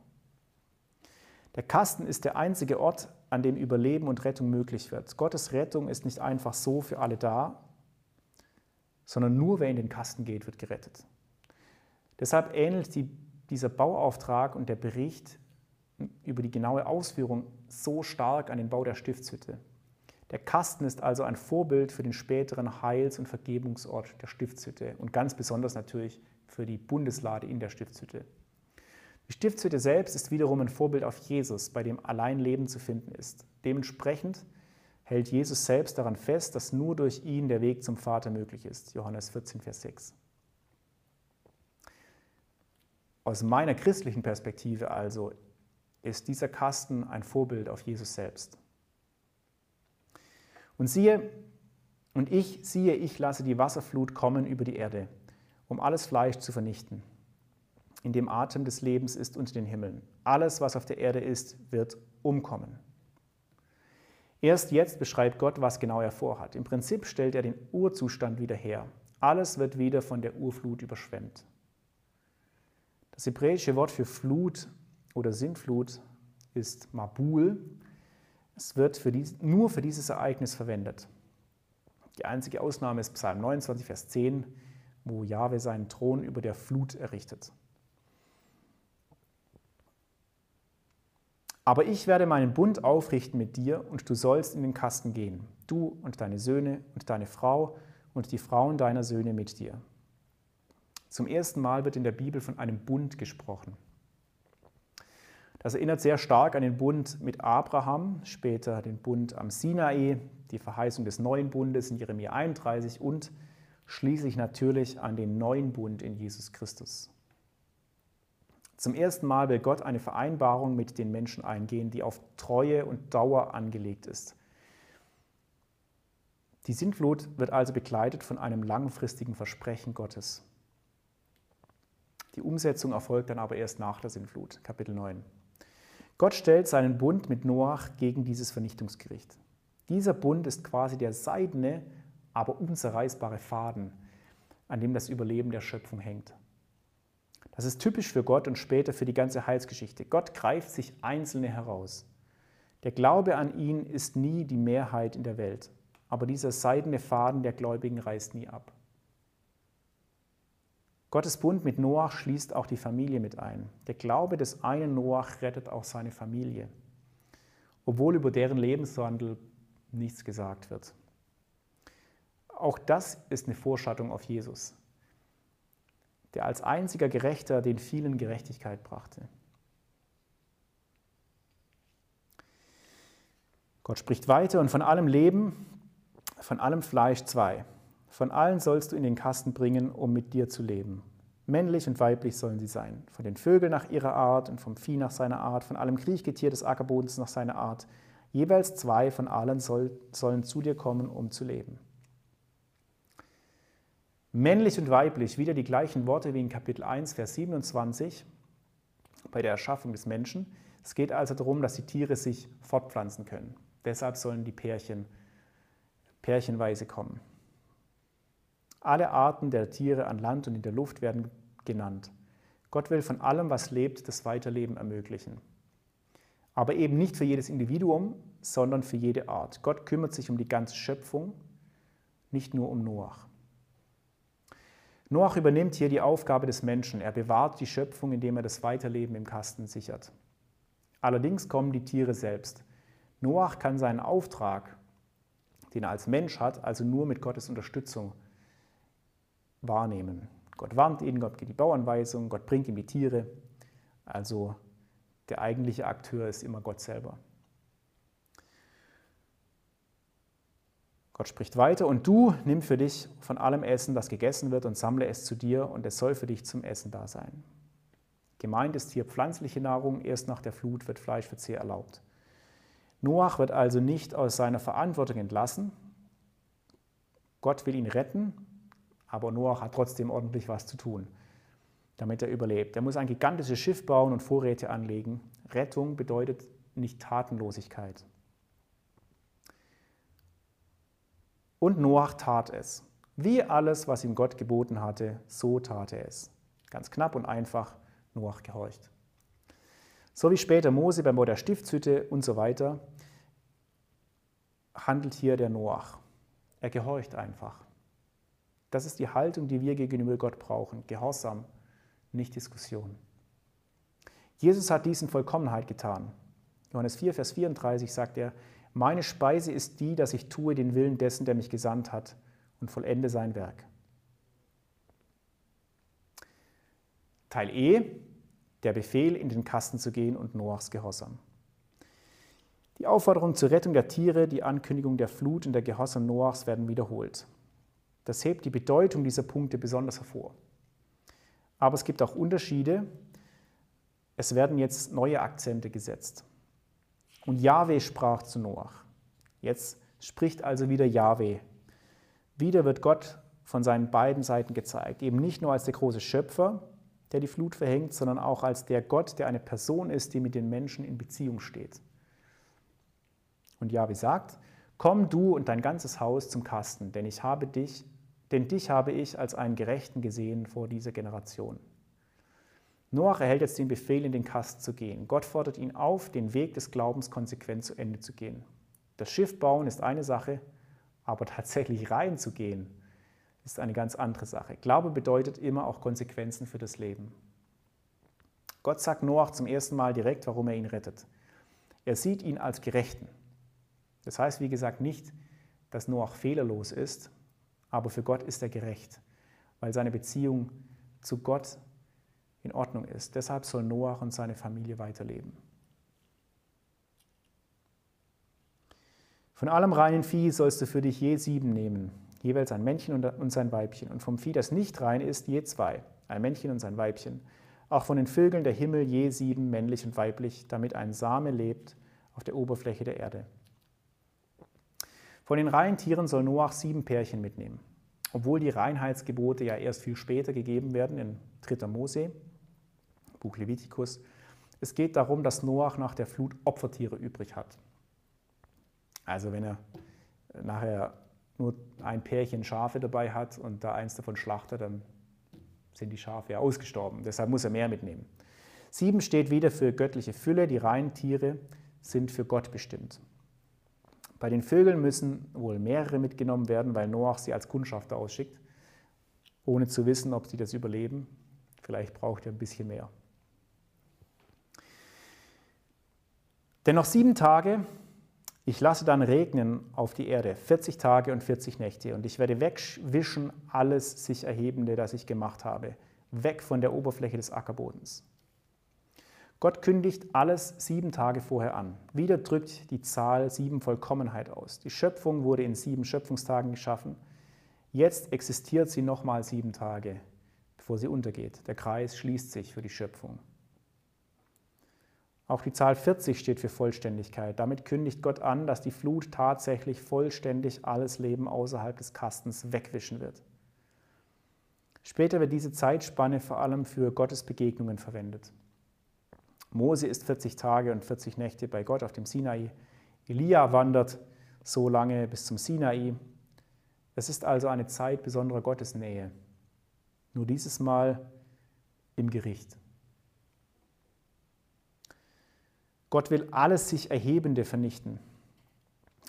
Der Kasten ist der einzige Ort, an dem Überleben und Rettung möglich wird. Gottes Rettung ist nicht einfach so für alle da, sondern nur wer in den Kasten geht, wird gerettet. Deshalb ähnelt die, dieser Bauauftrag und der Bericht über die genaue Ausführung so stark an den Bau der Stiftshütte. Der Kasten ist also ein Vorbild für den späteren Heils- und Vergebungsort der Stiftshütte und ganz besonders natürlich für die Bundeslade in der Stiftshütte. Die Stiftshütte selbst ist wiederum ein Vorbild auf Jesus, bei dem allein Leben zu finden ist. Dementsprechend hält Jesus selbst daran fest, dass nur durch ihn der Weg zum Vater möglich ist. Johannes 14, Vers 6. Aus meiner christlichen Perspektive also ist dieser Kasten ein Vorbild auf Jesus selbst. Und siehe, und ich, siehe, ich lasse die Wasserflut kommen über die Erde, um alles Fleisch zu vernichten in dem Atem des Lebens ist unter den Himmeln. Alles, was auf der Erde ist, wird umkommen. Erst jetzt beschreibt Gott, was genau er vorhat. Im Prinzip stellt er den Urzustand wieder her. Alles wird wieder von der Urflut überschwemmt. Das hebräische Wort für Flut oder Sintflut ist Mabul. Es wird für dies, nur für dieses Ereignis verwendet. Die einzige Ausnahme ist Psalm 29, Vers 10, wo Jahwe seinen Thron über der Flut errichtet. Aber ich werde meinen Bund aufrichten mit dir und du sollst in den Kasten gehen, du und deine Söhne und deine Frau und die Frauen deiner Söhne mit dir. Zum ersten Mal wird in der Bibel von einem Bund gesprochen. Das erinnert sehr stark an den Bund mit Abraham, später den Bund am Sinai, die Verheißung des neuen Bundes in Jeremia 31 und schließlich natürlich an den neuen Bund in Jesus Christus. Zum ersten Mal will Gott eine Vereinbarung mit den Menschen eingehen, die auf Treue und Dauer angelegt ist. Die Sintflut wird also begleitet von einem langfristigen Versprechen Gottes. Die Umsetzung erfolgt dann aber erst nach der Sintflut, Kapitel 9. Gott stellt seinen Bund mit Noach gegen dieses Vernichtungsgericht. Dieser Bund ist quasi der seidene, aber unzerreißbare Faden, an dem das Überleben der Schöpfung hängt. Das ist typisch für Gott und später für die ganze Heilsgeschichte. Gott greift sich Einzelne heraus. Der Glaube an ihn ist nie die Mehrheit in der Welt, aber dieser seidene Faden der Gläubigen reißt nie ab. Gottes Bund mit Noach schließt auch die Familie mit ein. Der Glaube des einen Noach rettet auch seine Familie, obwohl über deren Lebenswandel nichts gesagt wird. Auch das ist eine Vorschattung auf Jesus der als einziger Gerechter den vielen Gerechtigkeit brachte. Gott spricht weiter und von allem Leben, von allem Fleisch zwei. Von allen sollst du in den Kasten bringen, um mit dir zu leben. Männlich und weiblich sollen sie sein. Von den Vögeln nach ihrer Art und vom Vieh nach seiner Art, von allem Kriechgetier des Ackerbodens nach seiner Art. Jeweils zwei von allen soll, sollen zu dir kommen, um zu leben. Männlich und weiblich, wieder die gleichen Worte wie in Kapitel 1, Vers 27 bei der Erschaffung des Menschen. Es geht also darum, dass die Tiere sich fortpflanzen können. Deshalb sollen die Pärchen pärchenweise kommen. Alle Arten der Tiere an Land und in der Luft werden genannt. Gott will von allem, was lebt, das Weiterleben ermöglichen. Aber eben nicht für jedes Individuum, sondern für jede Art. Gott kümmert sich um die ganze Schöpfung, nicht nur um Noach. Noach übernimmt hier die Aufgabe des Menschen. Er bewahrt die Schöpfung, indem er das Weiterleben im Kasten sichert. Allerdings kommen die Tiere selbst. Noach kann seinen Auftrag, den er als Mensch hat, also nur mit Gottes Unterstützung wahrnehmen. Gott warnt ihn, Gott gibt die Bauanweisung, Gott bringt ihm die Tiere. Also der eigentliche Akteur ist immer Gott selber. Gott spricht weiter, und du nimm für dich von allem Essen, das gegessen wird, und sammle es zu dir, und es soll für dich zum Essen da sein. Gemeint ist hier pflanzliche Nahrung, erst nach der Flut wird Fleischverzehr erlaubt. Noach wird also nicht aus seiner Verantwortung entlassen. Gott will ihn retten, aber Noach hat trotzdem ordentlich was zu tun, damit er überlebt. Er muss ein gigantisches Schiff bauen und Vorräte anlegen. Rettung bedeutet nicht Tatenlosigkeit. Und Noach tat es. Wie alles, was ihm Gott geboten hatte, so tat er es. Ganz knapp und einfach, Noach gehorcht. So wie später Mose beim Bau der Stiftshütte und so weiter, handelt hier der Noach. Er gehorcht einfach. Das ist die Haltung, die wir gegenüber Gott brauchen. Gehorsam, nicht Diskussion. Jesus hat dies in Vollkommenheit getan. Johannes 4, Vers 34 sagt er, meine Speise ist die, dass ich tue den Willen dessen, der mich gesandt hat und vollende sein Werk. Teil E, der Befehl, in den Kasten zu gehen und Noachs Gehorsam. Die Aufforderung zur Rettung der Tiere, die Ankündigung der Flut und der Gehorsam Noachs werden wiederholt. Das hebt die Bedeutung dieser Punkte besonders hervor. Aber es gibt auch Unterschiede. Es werden jetzt neue Akzente gesetzt. Und Jahwe sprach zu Noach. Jetzt spricht also wieder Jahwe. Wieder wird Gott von seinen beiden Seiten gezeigt. Eben nicht nur als der große Schöpfer, der die Flut verhängt, sondern auch als der Gott, der eine Person ist, die mit den Menschen in Beziehung steht. Und Jahwe sagt, komm du und dein ganzes Haus zum Kasten, denn ich habe dich, denn dich habe ich als einen Gerechten gesehen vor dieser Generation. Noach erhält jetzt den Befehl, in den Kasten zu gehen. Gott fordert ihn auf, den Weg des Glaubens konsequent zu Ende zu gehen. Das Schiff bauen ist eine Sache, aber [laughs] tatsächlich reinzugehen ist eine ganz andere Sache. Glaube bedeutet immer auch Konsequenzen für das Leben. Gott sagt Noach zum ersten Mal direkt, warum er ihn rettet. Er sieht ihn als Gerechten. Das heißt, wie gesagt, nicht, dass Noach fehlerlos ist, aber für Gott ist er gerecht, weil seine Beziehung zu Gott in Ordnung ist. Deshalb soll Noach und seine Familie weiterleben. Von allem reinen Vieh sollst du für dich je sieben nehmen, jeweils ein Männchen und sein Weibchen. Und vom Vieh, das nicht rein ist, je zwei, ein Männchen und sein Weibchen. Auch von den Vögeln der Himmel je sieben, männlich und weiblich, damit ein Same lebt auf der Oberfläche der Erde. Von den reinen Tieren soll Noach sieben Pärchen mitnehmen. Obwohl die Reinheitsgebote ja erst viel später gegeben werden, in 3. Mose, Buch Levitikus. Es geht darum, dass Noach nach der Flut Opfertiere übrig hat. Also wenn er nachher nur ein Pärchen Schafe dabei hat und da eins davon schlachtet, dann sind die Schafe ja ausgestorben. Deshalb muss er mehr mitnehmen. Sieben steht wieder für göttliche Fülle. Die reinen Tiere sind für Gott bestimmt. Bei den Vögeln müssen wohl mehrere mitgenommen werden, weil Noach sie als Kundschafter ausschickt, ohne zu wissen, ob sie das überleben. Vielleicht braucht er ein bisschen mehr. Denn noch sieben Tage, ich lasse dann regnen auf die Erde, 40 Tage und 40 Nächte, und ich werde wegwischen alles sich Erhebende, das ich gemacht habe, weg von der Oberfläche des Ackerbodens. Gott kündigt alles sieben Tage vorher an. Wieder drückt die Zahl sieben Vollkommenheit aus. Die Schöpfung wurde in sieben Schöpfungstagen geschaffen. Jetzt existiert sie nochmal sieben Tage, bevor sie untergeht. Der Kreis schließt sich für die Schöpfung. Auch die Zahl 40 steht für Vollständigkeit. Damit kündigt Gott an, dass die Flut tatsächlich vollständig alles Leben außerhalb des Kastens wegwischen wird. Später wird diese Zeitspanne vor allem für Gottes Begegnungen verwendet. Mose ist 40 Tage und 40 Nächte bei Gott auf dem Sinai. Elia wandert so lange bis zum Sinai. Es ist also eine Zeit besonderer Gottesnähe. Nur dieses Mal im Gericht. Gott will alles sich Erhebende vernichten.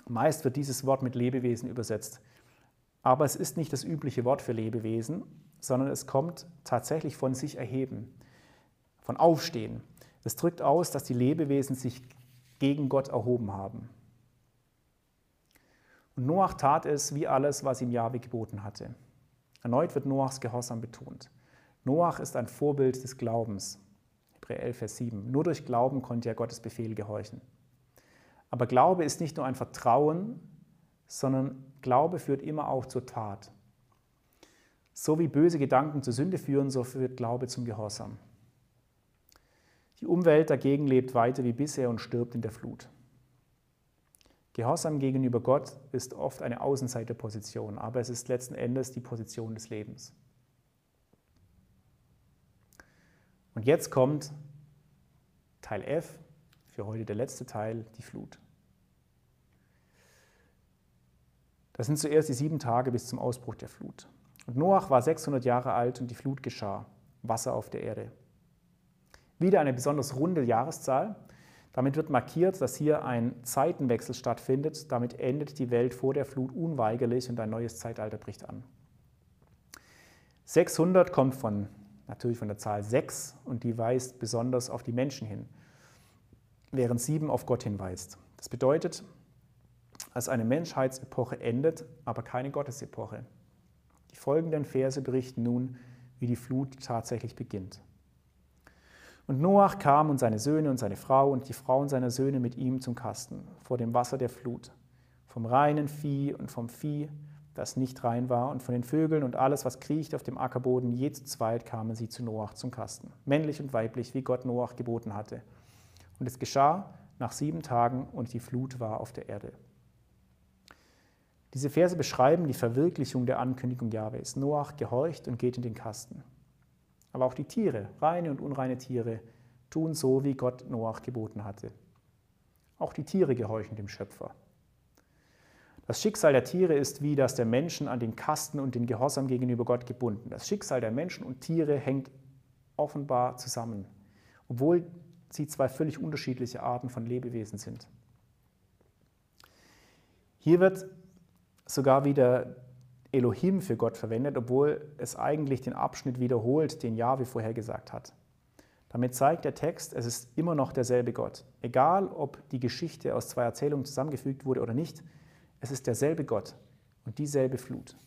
Meist wird dieses Wort mit Lebewesen übersetzt. Aber es ist nicht das übliche Wort für Lebewesen, sondern es kommt tatsächlich von sich erheben, von Aufstehen. Es drückt aus, dass die Lebewesen sich gegen Gott erhoben haben. Und Noach tat es wie alles, was ihm Jahwe geboten hatte. Erneut wird Noachs Gehorsam betont. Noach ist ein Vorbild des Glaubens. Hebräer 11, Vers 7. Nur durch Glauben konnte er Gottes Befehl gehorchen. Aber Glaube ist nicht nur ein Vertrauen, sondern Glaube führt immer auch zur Tat. So wie böse Gedanken zur Sünde führen, so führt Glaube zum Gehorsam. Die Umwelt dagegen lebt weiter wie bisher und stirbt in der Flut. Gehorsam gegenüber Gott ist oft eine Außenseiterposition, aber es ist letzten Endes die Position des Lebens. Und jetzt kommt Teil F, für heute der letzte Teil, die Flut. Das sind zuerst die sieben Tage bis zum Ausbruch der Flut. Und Noach war 600 Jahre alt und die Flut geschah, Wasser auf der Erde. Wieder eine besonders runde Jahreszahl. Damit wird markiert, dass hier ein Zeitenwechsel stattfindet. Damit endet die Welt vor der Flut unweigerlich und ein neues Zeitalter bricht an. 600 kommt von, natürlich von der Zahl 6 und die weist besonders auf die Menschen hin, während 7 auf Gott hinweist. Das bedeutet, dass eine Menschheitsepoche endet, aber keine Gottesepoche. Die folgenden Verse berichten nun, wie die Flut tatsächlich beginnt. Und Noach kam und seine Söhne und seine Frau und die Frauen seiner Söhne mit ihm zum Kasten vor dem Wasser der Flut, vom reinen Vieh und vom Vieh, das nicht rein war, und von den Vögeln und alles, was kriecht auf dem Ackerboden, je zu zweit kamen sie zu Noach zum Kasten, männlich und weiblich, wie Gott Noach geboten hatte. Und es geschah nach sieben Tagen und die Flut war auf der Erde. Diese Verse beschreiben die Verwirklichung der Ankündigung Jahwes. Noach gehorcht und geht in den Kasten. Aber auch die Tiere, reine und unreine Tiere, tun so, wie Gott Noach geboten hatte. Auch die Tiere gehorchen dem Schöpfer. Das Schicksal der Tiere ist wie das der Menschen an den Kasten und den Gehorsam gegenüber Gott gebunden. Das Schicksal der Menschen und Tiere hängt offenbar zusammen, obwohl sie zwei völlig unterschiedliche Arten von Lebewesen sind. Hier wird sogar wieder Elohim für Gott verwendet, obwohl es eigentlich den Abschnitt wiederholt, den Jahwe vorher gesagt hat. Damit zeigt der Text, es ist immer noch derselbe Gott. Egal, ob die Geschichte aus zwei Erzählungen zusammengefügt wurde oder nicht, es ist derselbe Gott und dieselbe Flut.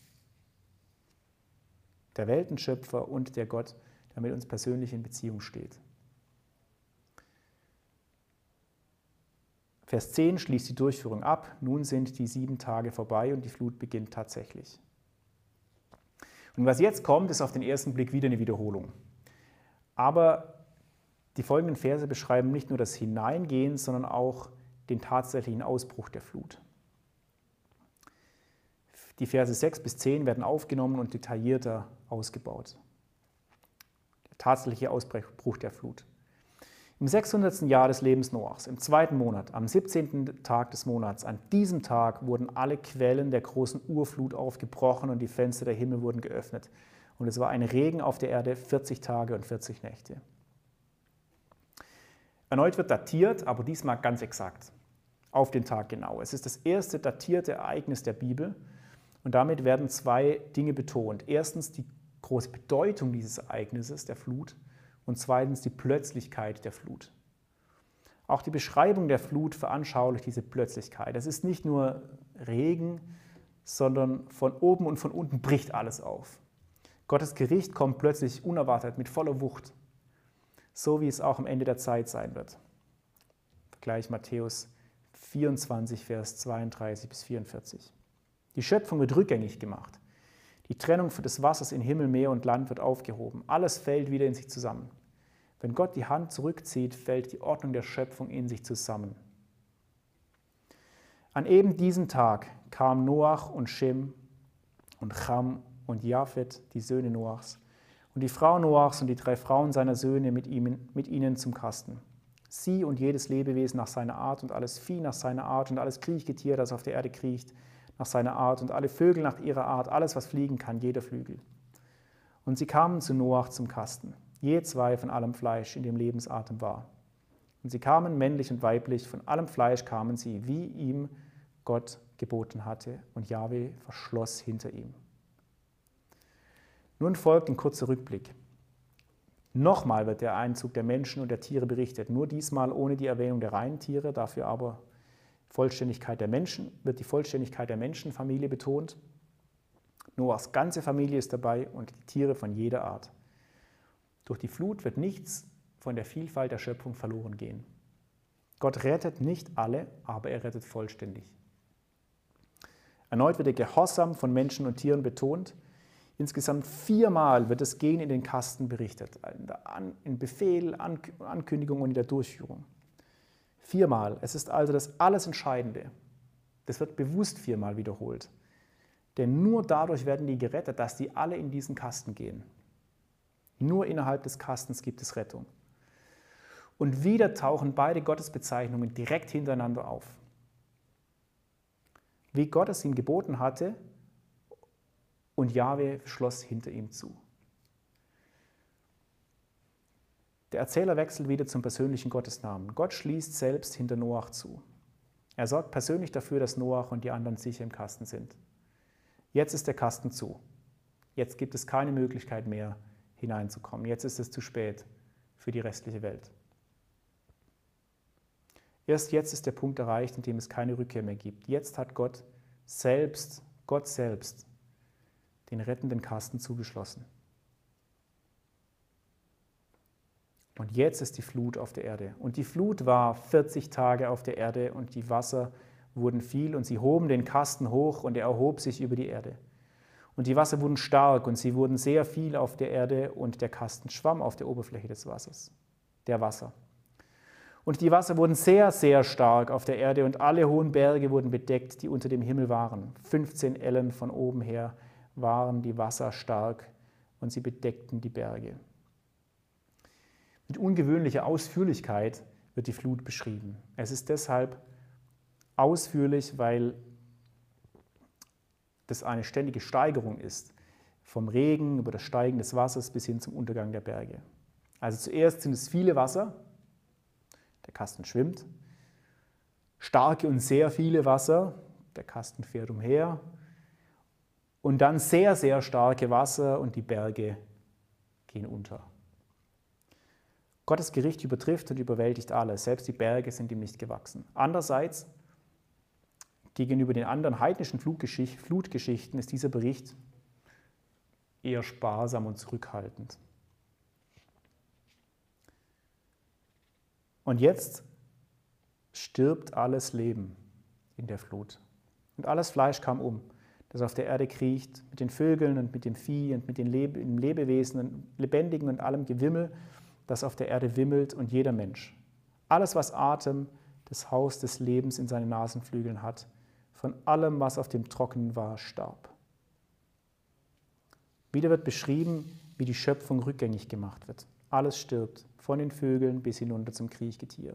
Der Weltenschöpfer und der Gott, der mit uns persönlich in Beziehung steht. Vers 10 schließt die Durchführung ab. Nun sind die sieben Tage vorbei und die Flut beginnt tatsächlich. Und was jetzt kommt, ist auf den ersten Blick wieder eine Wiederholung. Aber die folgenden Verse beschreiben nicht nur das Hineingehen, sondern auch den tatsächlichen Ausbruch der Flut. Die Verse 6 bis 10 werden aufgenommen und detaillierter ausgebaut. Der tatsächliche Ausbruch der Flut. Im 600. Jahr des Lebens Noachs, im zweiten Monat, am 17. Tag des Monats, an diesem Tag wurden alle Quellen der großen Urflut aufgebrochen und die Fenster der Himmel wurden geöffnet. Und es war ein Regen auf der Erde 40 Tage und 40 Nächte. Erneut wird datiert, aber diesmal ganz exakt, auf den Tag genau. Es ist das erste datierte Ereignis der Bibel und damit werden zwei Dinge betont. Erstens die große Bedeutung dieses Ereignisses, der Flut, und zweitens die Plötzlichkeit der Flut. Auch die Beschreibung der Flut veranschaulicht diese Plötzlichkeit. Es ist nicht nur Regen, sondern von oben und von unten bricht alles auf. Gottes Gericht kommt plötzlich unerwartet mit voller Wucht, so wie es auch am Ende der Zeit sein wird. Vergleich Matthäus 24, Vers 32 bis 44. Die Schöpfung wird rückgängig gemacht. Die Trennung des Wassers in Himmel, Meer und Land wird aufgehoben. Alles fällt wieder in sich zusammen. Wenn Gott die Hand zurückzieht, fällt die Ordnung der Schöpfung in sich zusammen. An eben diesem Tag kamen Noach und Shem und Cham und Japhet, die Söhne Noachs, und die Frau Noachs und die drei Frauen seiner Söhne mit, ihm, mit ihnen zum Kasten. Sie und jedes Lebewesen nach seiner Art und alles Vieh nach seiner Art und alles Kriechgetier, das auf der Erde kriecht, nach seiner Art und alle Vögel nach ihrer Art, alles, was fliegen kann, jeder Flügel. Und sie kamen zu Noach zum Kasten je zwei von allem Fleisch, in dem Lebensatem war. Und sie kamen männlich und weiblich, von allem Fleisch kamen sie, wie ihm Gott geboten hatte, und Jahwe verschloss hinter ihm. Nun folgt ein kurzer Rückblick. Nochmal wird der Einzug der Menschen und der Tiere berichtet, nur diesmal ohne die Erwähnung der reinen Tiere, dafür aber Vollständigkeit der Menschen, wird die Vollständigkeit der Menschenfamilie betont. Noahs ganze Familie ist dabei und die Tiere von jeder Art. Durch die Flut wird nichts von der Vielfalt der Schöpfung verloren gehen. Gott rettet nicht alle, aber er rettet vollständig. Erneut wird der Gehorsam von Menschen und Tieren betont. Insgesamt viermal wird das Gehen in den Kasten berichtet, in Befehl, Ankündigung und in der Durchführung. Viermal. Es ist also das alles Entscheidende. Das wird bewusst viermal wiederholt. Denn nur dadurch werden die gerettet, dass die alle in diesen Kasten gehen. Nur innerhalb des Kastens gibt es Rettung. Und wieder tauchen beide Gottesbezeichnungen direkt hintereinander auf. Wie Gott es ihm geboten hatte und Jahwe schloss hinter ihm zu. Der Erzähler wechselt wieder zum persönlichen Gottesnamen. Gott schließt selbst hinter Noach zu. Er sorgt persönlich dafür, dass Noach und die anderen sicher im Kasten sind. Jetzt ist der Kasten zu. Jetzt gibt es keine Möglichkeit mehr, hineinzukommen. Jetzt ist es zu spät für die restliche Welt. Erst jetzt ist der Punkt erreicht, in dem es keine Rückkehr mehr gibt. Jetzt hat Gott selbst, Gott selbst, den rettenden Kasten zugeschlossen. Und jetzt ist die Flut auf der Erde. Und die Flut war 40 Tage auf der Erde und die Wasser wurden viel und sie hoben den Kasten hoch und er erhob sich über die Erde. Und die Wasser wurden stark und sie wurden sehr viel auf der Erde und der Kasten schwamm auf der Oberfläche des Wassers, der Wasser. Und die Wasser wurden sehr, sehr stark auf der Erde und alle hohen Berge wurden bedeckt, die unter dem Himmel waren. 15 Ellen von oben her waren die Wasser stark und sie bedeckten die Berge. Mit ungewöhnlicher Ausführlichkeit wird die Flut beschrieben. Es ist deshalb ausführlich, weil das eine ständige Steigerung ist, vom Regen über das Steigen des Wassers bis hin zum Untergang der Berge. Also zuerst sind es viele Wasser, der Kasten schwimmt, starke und sehr viele Wasser, der Kasten fährt umher, und dann sehr, sehr starke Wasser und die Berge gehen unter. Gottes Gericht übertrifft und überwältigt alles, selbst die Berge sind ihm nicht gewachsen. Andererseits, gegenüber den anderen heidnischen Flutgeschichten ist dieser Bericht eher sparsam und zurückhaltend. Und jetzt stirbt alles Leben in der Flut. Und alles Fleisch kam um, das auf der Erde kriecht, mit den Vögeln und mit dem Vieh und mit den Lebe Lebewesen, Lebendigen und allem Gewimmel, das auf der Erde wimmelt und jeder Mensch. Alles, was Atem, das Haus des Lebens in seinen Nasenflügeln hat, von allem, was auf dem Trockenen war, starb. Wieder wird beschrieben, wie die Schöpfung rückgängig gemacht wird. Alles stirbt, von den Vögeln bis hinunter zum Kriechgetier.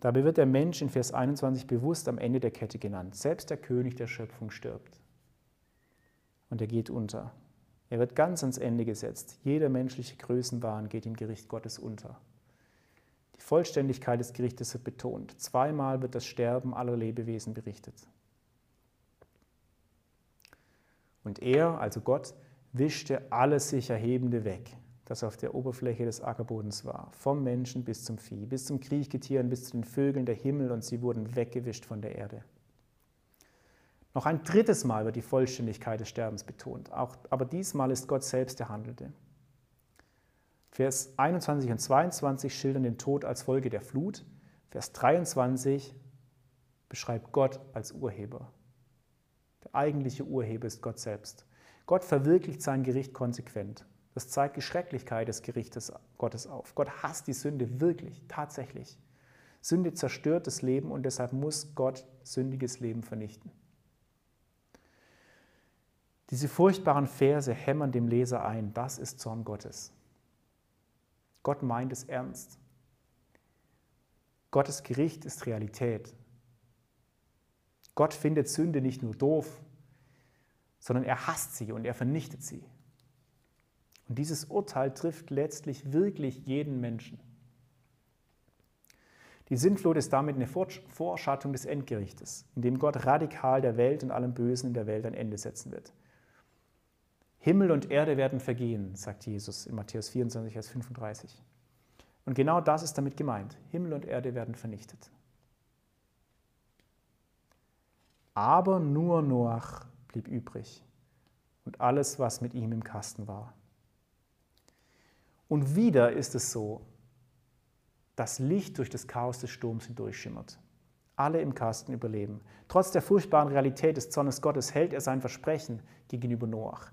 Dabei wird der Mensch in Vers 21 bewusst am Ende der Kette genannt. Selbst der König der Schöpfung stirbt. Und er geht unter. Er wird ganz ans Ende gesetzt. Jeder menschliche Größenwahn geht im Gericht Gottes unter. Die Vollständigkeit des Gerichtes wird betont. Zweimal wird das Sterben aller Lebewesen berichtet. Und er, also Gott, wischte alles sich Erhebende weg, das auf der Oberfläche des Ackerbodens war, vom Menschen bis zum Vieh, bis zum Kriechgetier und bis zu den Vögeln der Himmel, und sie wurden weggewischt von der Erde. Noch ein drittes Mal wird die Vollständigkeit des Sterbens betont, auch, aber diesmal ist Gott selbst der Handelte. Vers 21 und 22 schildern den Tod als Folge der Flut. Vers 23 beschreibt Gott als Urheber. Der eigentliche Urheber ist Gott selbst. Gott verwirklicht sein Gericht konsequent. Das zeigt die Schrecklichkeit des Gerichtes Gottes auf. Gott hasst die Sünde wirklich, tatsächlich. Sünde zerstört das Leben und deshalb muss Gott sündiges Leben vernichten. Diese furchtbaren Verse hämmern dem Leser ein, das ist Zorn Gottes. Gott meint es ernst. Gottes Gericht ist Realität. Gott findet Sünde nicht nur doof, sondern er hasst sie und er vernichtet sie. Und dieses Urteil trifft letztlich wirklich jeden Menschen. Die Sintflut ist damit eine Vorschattung des Endgerichtes, in dem Gott radikal der Welt und allem Bösen in der Welt ein Ende setzen wird. Himmel und Erde werden vergehen, sagt Jesus in Matthäus 24, Vers 35. Und genau das ist damit gemeint. Himmel und Erde werden vernichtet. Aber nur Noach blieb übrig und alles, was mit ihm im Kasten war. Und wieder ist es so, dass Licht durch das Chaos des Sturms hindurchschimmert. Alle im Kasten überleben. Trotz der furchtbaren Realität des Zornes Gottes hält er sein Versprechen gegenüber Noach.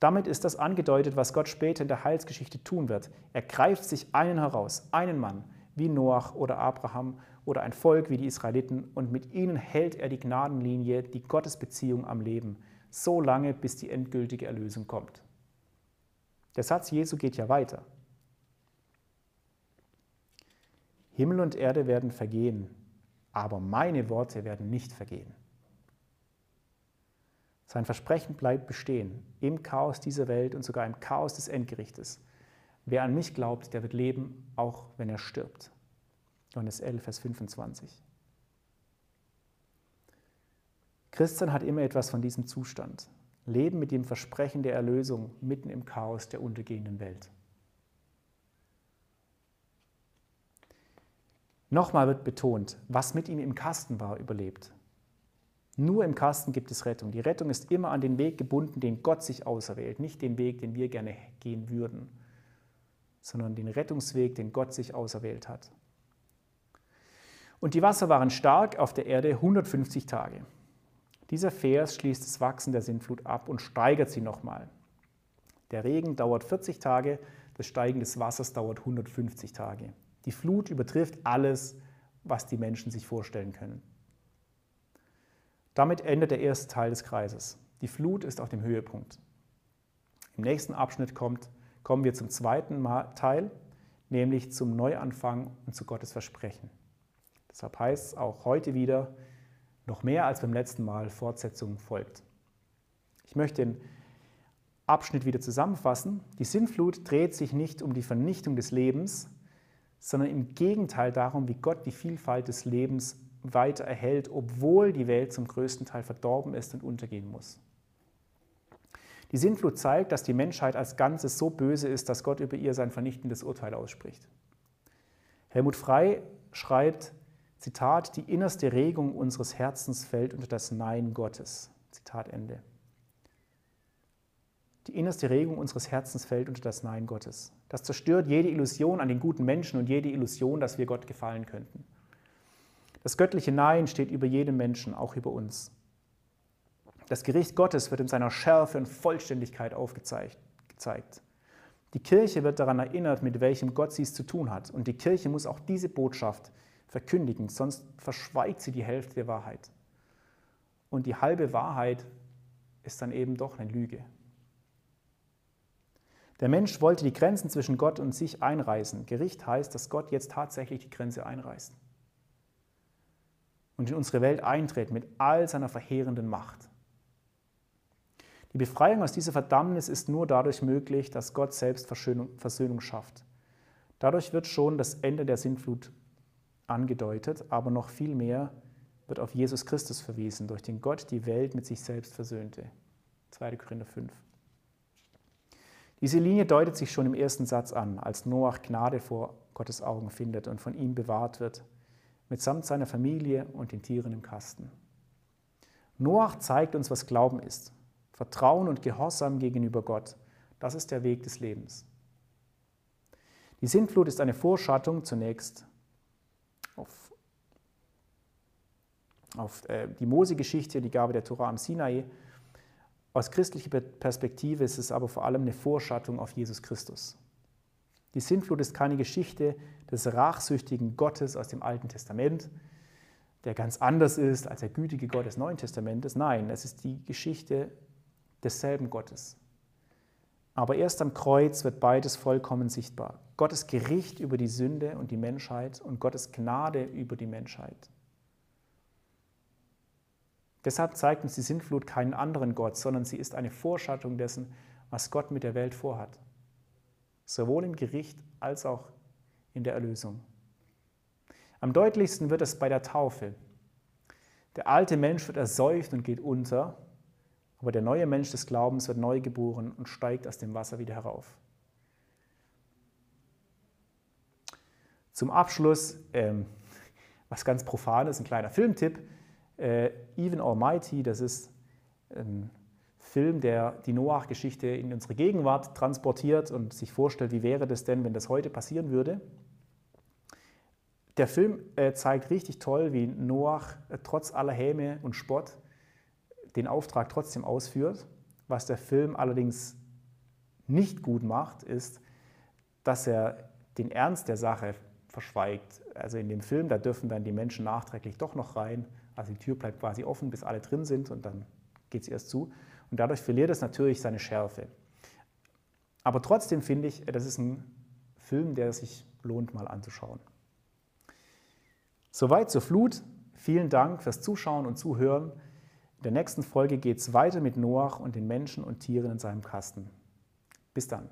Damit ist das angedeutet, was Gott später in der Heilsgeschichte tun wird. Er greift sich einen heraus, einen Mann, wie Noach oder Abraham oder ein Volk wie die Israeliten und mit ihnen hält er die Gnadenlinie, die Gottesbeziehung am Leben, so lange, bis die endgültige Erlösung kommt. Der Satz Jesu geht ja weiter. Himmel und Erde werden vergehen, aber meine Worte werden nicht vergehen. Sein Versprechen bleibt bestehen im Chaos dieser Welt und sogar im Chaos des Endgerichtes. Wer an mich glaubt, der wird leben, auch wenn er stirbt. Johannes 11, Vers 25. Christian hat immer etwas von diesem Zustand. Leben mit dem Versprechen der Erlösung mitten im Chaos der untergehenden Welt. Nochmal wird betont, was mit ihm im Kasten war, überlebt. Nur im Kasten gibt es Rettung. Die Rettung ist immer an den Weg gebunden, den Gott sich auserwählt, nicht den Weg, den wir gerne gehen würden, sondern den Rettungsweg, den Gott sich auserwählt hat. Und die Wasser waren stark auf der Erde 150 Tage. Dieser Vers schließt das Wachsen der Sintflut ab und steigert sie nochmal. Der Regen dauert 40 Tage, das Steigen des Wassers dauert 150 Tage. Die Flut übertrifft alles, was die Menschen sich vorstellen können. Damit endet der erste Teil des Kreises. Die Flut ist auf dem Höhepunkt. Im nächsten Abschnitt kommt, kommen wir zum zweiten Teil, nämlich zum Neuanfang und zu Gottes Versprechen. Deshalb heißt es auch heute wieder, noch mehr als beim letzten Mal, Fortsetzung folgt. Ich möchte den Abschnitt wieder zusammenfassen. Die Sintflut dreht sich nicht um die Vernichtung des Lebens, sondern im Gegenteil darum, wie Gott die Vielfalt des Lebens weiter erhält, obwohl die Welt zum größten Teil verdorben ist und untergehen muss. Die Sintflut zeigt, dass die Menschheit als Ganzes so böse ist, dass Gott über ihr sein vernichtendes Urteil ausspricht. Helmut Frey schreibt, Zitat, die innerste Regung unseres Herzens fällt unter das Nein Gottes. Zitat Ende. Die innerste Regung unseres Herzens fällt unter das Nein Gottes. Das zerstört jede Illusion an den guten Menschen und jede Illusion, dass wir Gott gefallen könnten. Das göttliche Nein steht über jedem Menschen, auch über uns. Das Gericht Gottes wird in seiner Schärfe und Vollständigkeit aufgezeigt. Die Kirche wird daran erinnert, mit welchem Gott sie es zu tun hat. Und die Kirche muss auch diese Botschaft verkündigen, sonst verschweigt sie die Hälfte der Wahrheit. Und die halbe Wahrheit ist dann eben doch eine Lüge. Der Mensch wollte die Grenzen zwischen Gott und sich einreißen. Gericht heißt, dass Gott jetzt tatsächlich die Grenze einreißt und in unsere Welt eintritt mit all seiner verheerenden Macht. Die Befreiung aus dieser Verdammnis ist nur dadurch möglich, dass Gott selbst Versöhnung schafft. Dadurch wird schon das Ende der Sintflut angedeutet, aber noch viel mehr wird auf Jesus Christus verwiesen, durch den Gott die Welt mit sich selbst versöhnte. 2. Korinther 5. Diese Linie deutet sich schon im ersten Satz an, als Noach Gnade vor Gottes Augen findet und von ihm bewahrt wird, mitsamt seiner Familie und den Tieren im Kasten. Noach zeigt uns, was Glauben ist. Vertrauen und Gehorsam gegenüber Gott. Das ist der Weg des Lebens. Die Sintflut ist eine Vorschattung zunächst auf, auf äh, die Mose-Geschichte, die Gabe der Tora am Sinai. Aus christlicher Perspektive ist es aber vor allem eine Vorschattung auf Jesus Christus. Die Sintflut ist keine Geschichte des rachsüchtigen Gottes aus dem Alten Testament, der ganz anders ist als der gütige Gott des Neuen Testamentes. Nein, es ist die Geschichte desselben Gottes. Aber erst am Kreuz wird beides vollkommen sichtbar. Gottes Gericht über die Sünde und die Menschheit und Gottes Gnade über die Menschheit. Deshalb zeigt uns die Sintflut keinen anderen Gott, sondern sie ist eine Vorschattung dessen, was Gott mit der Welt vorhat. Sowohl im Gericht als auch in der Erlösung. Am deutlichsten wird es bei der Taufe. Der alte Mensch wird ersäuft und geht unter, aber der neue Mensch des Glaubens wird neu geboren und steigt aus dem Wasser wieder herauf. Zum Abschluss ähm, was ganz Profanes, ein kleiner Filmtipp. Äh, Even Almighty, das ist ein Film, der die Noach-Geschichte in unsere Gegenwart transportiert und sich vorstellt, wie wäre das denn, wenn das heute passieren würde. Der Film äh, zeigt richtig toll, wie Noach äh, trotz aller Häme und Spott den Auftrag trotzdem ausführt. Was der Film allerdings nicht gut macht, ist, dass er den Ernst der Sache verschweigt. Also in dem Film, da dürfen dann die Menschen nachträglich doch noch rein also die Tür bleibt quasi offen, bis alle drin sind und dann geht es erst zu. Und dadurch verliert es natürlich seine Schärfe. Aber trotzdem finde ich, das ist ein Film, der sich lohnt, mal anzuschauen. Soweit zur Flut. Vielen Dank fürs Zuschauen und Zuhören. In der nächsten Folge geht es weiter mit Noach und den Menschen und Tieren in seinem Kasten. Bis dann.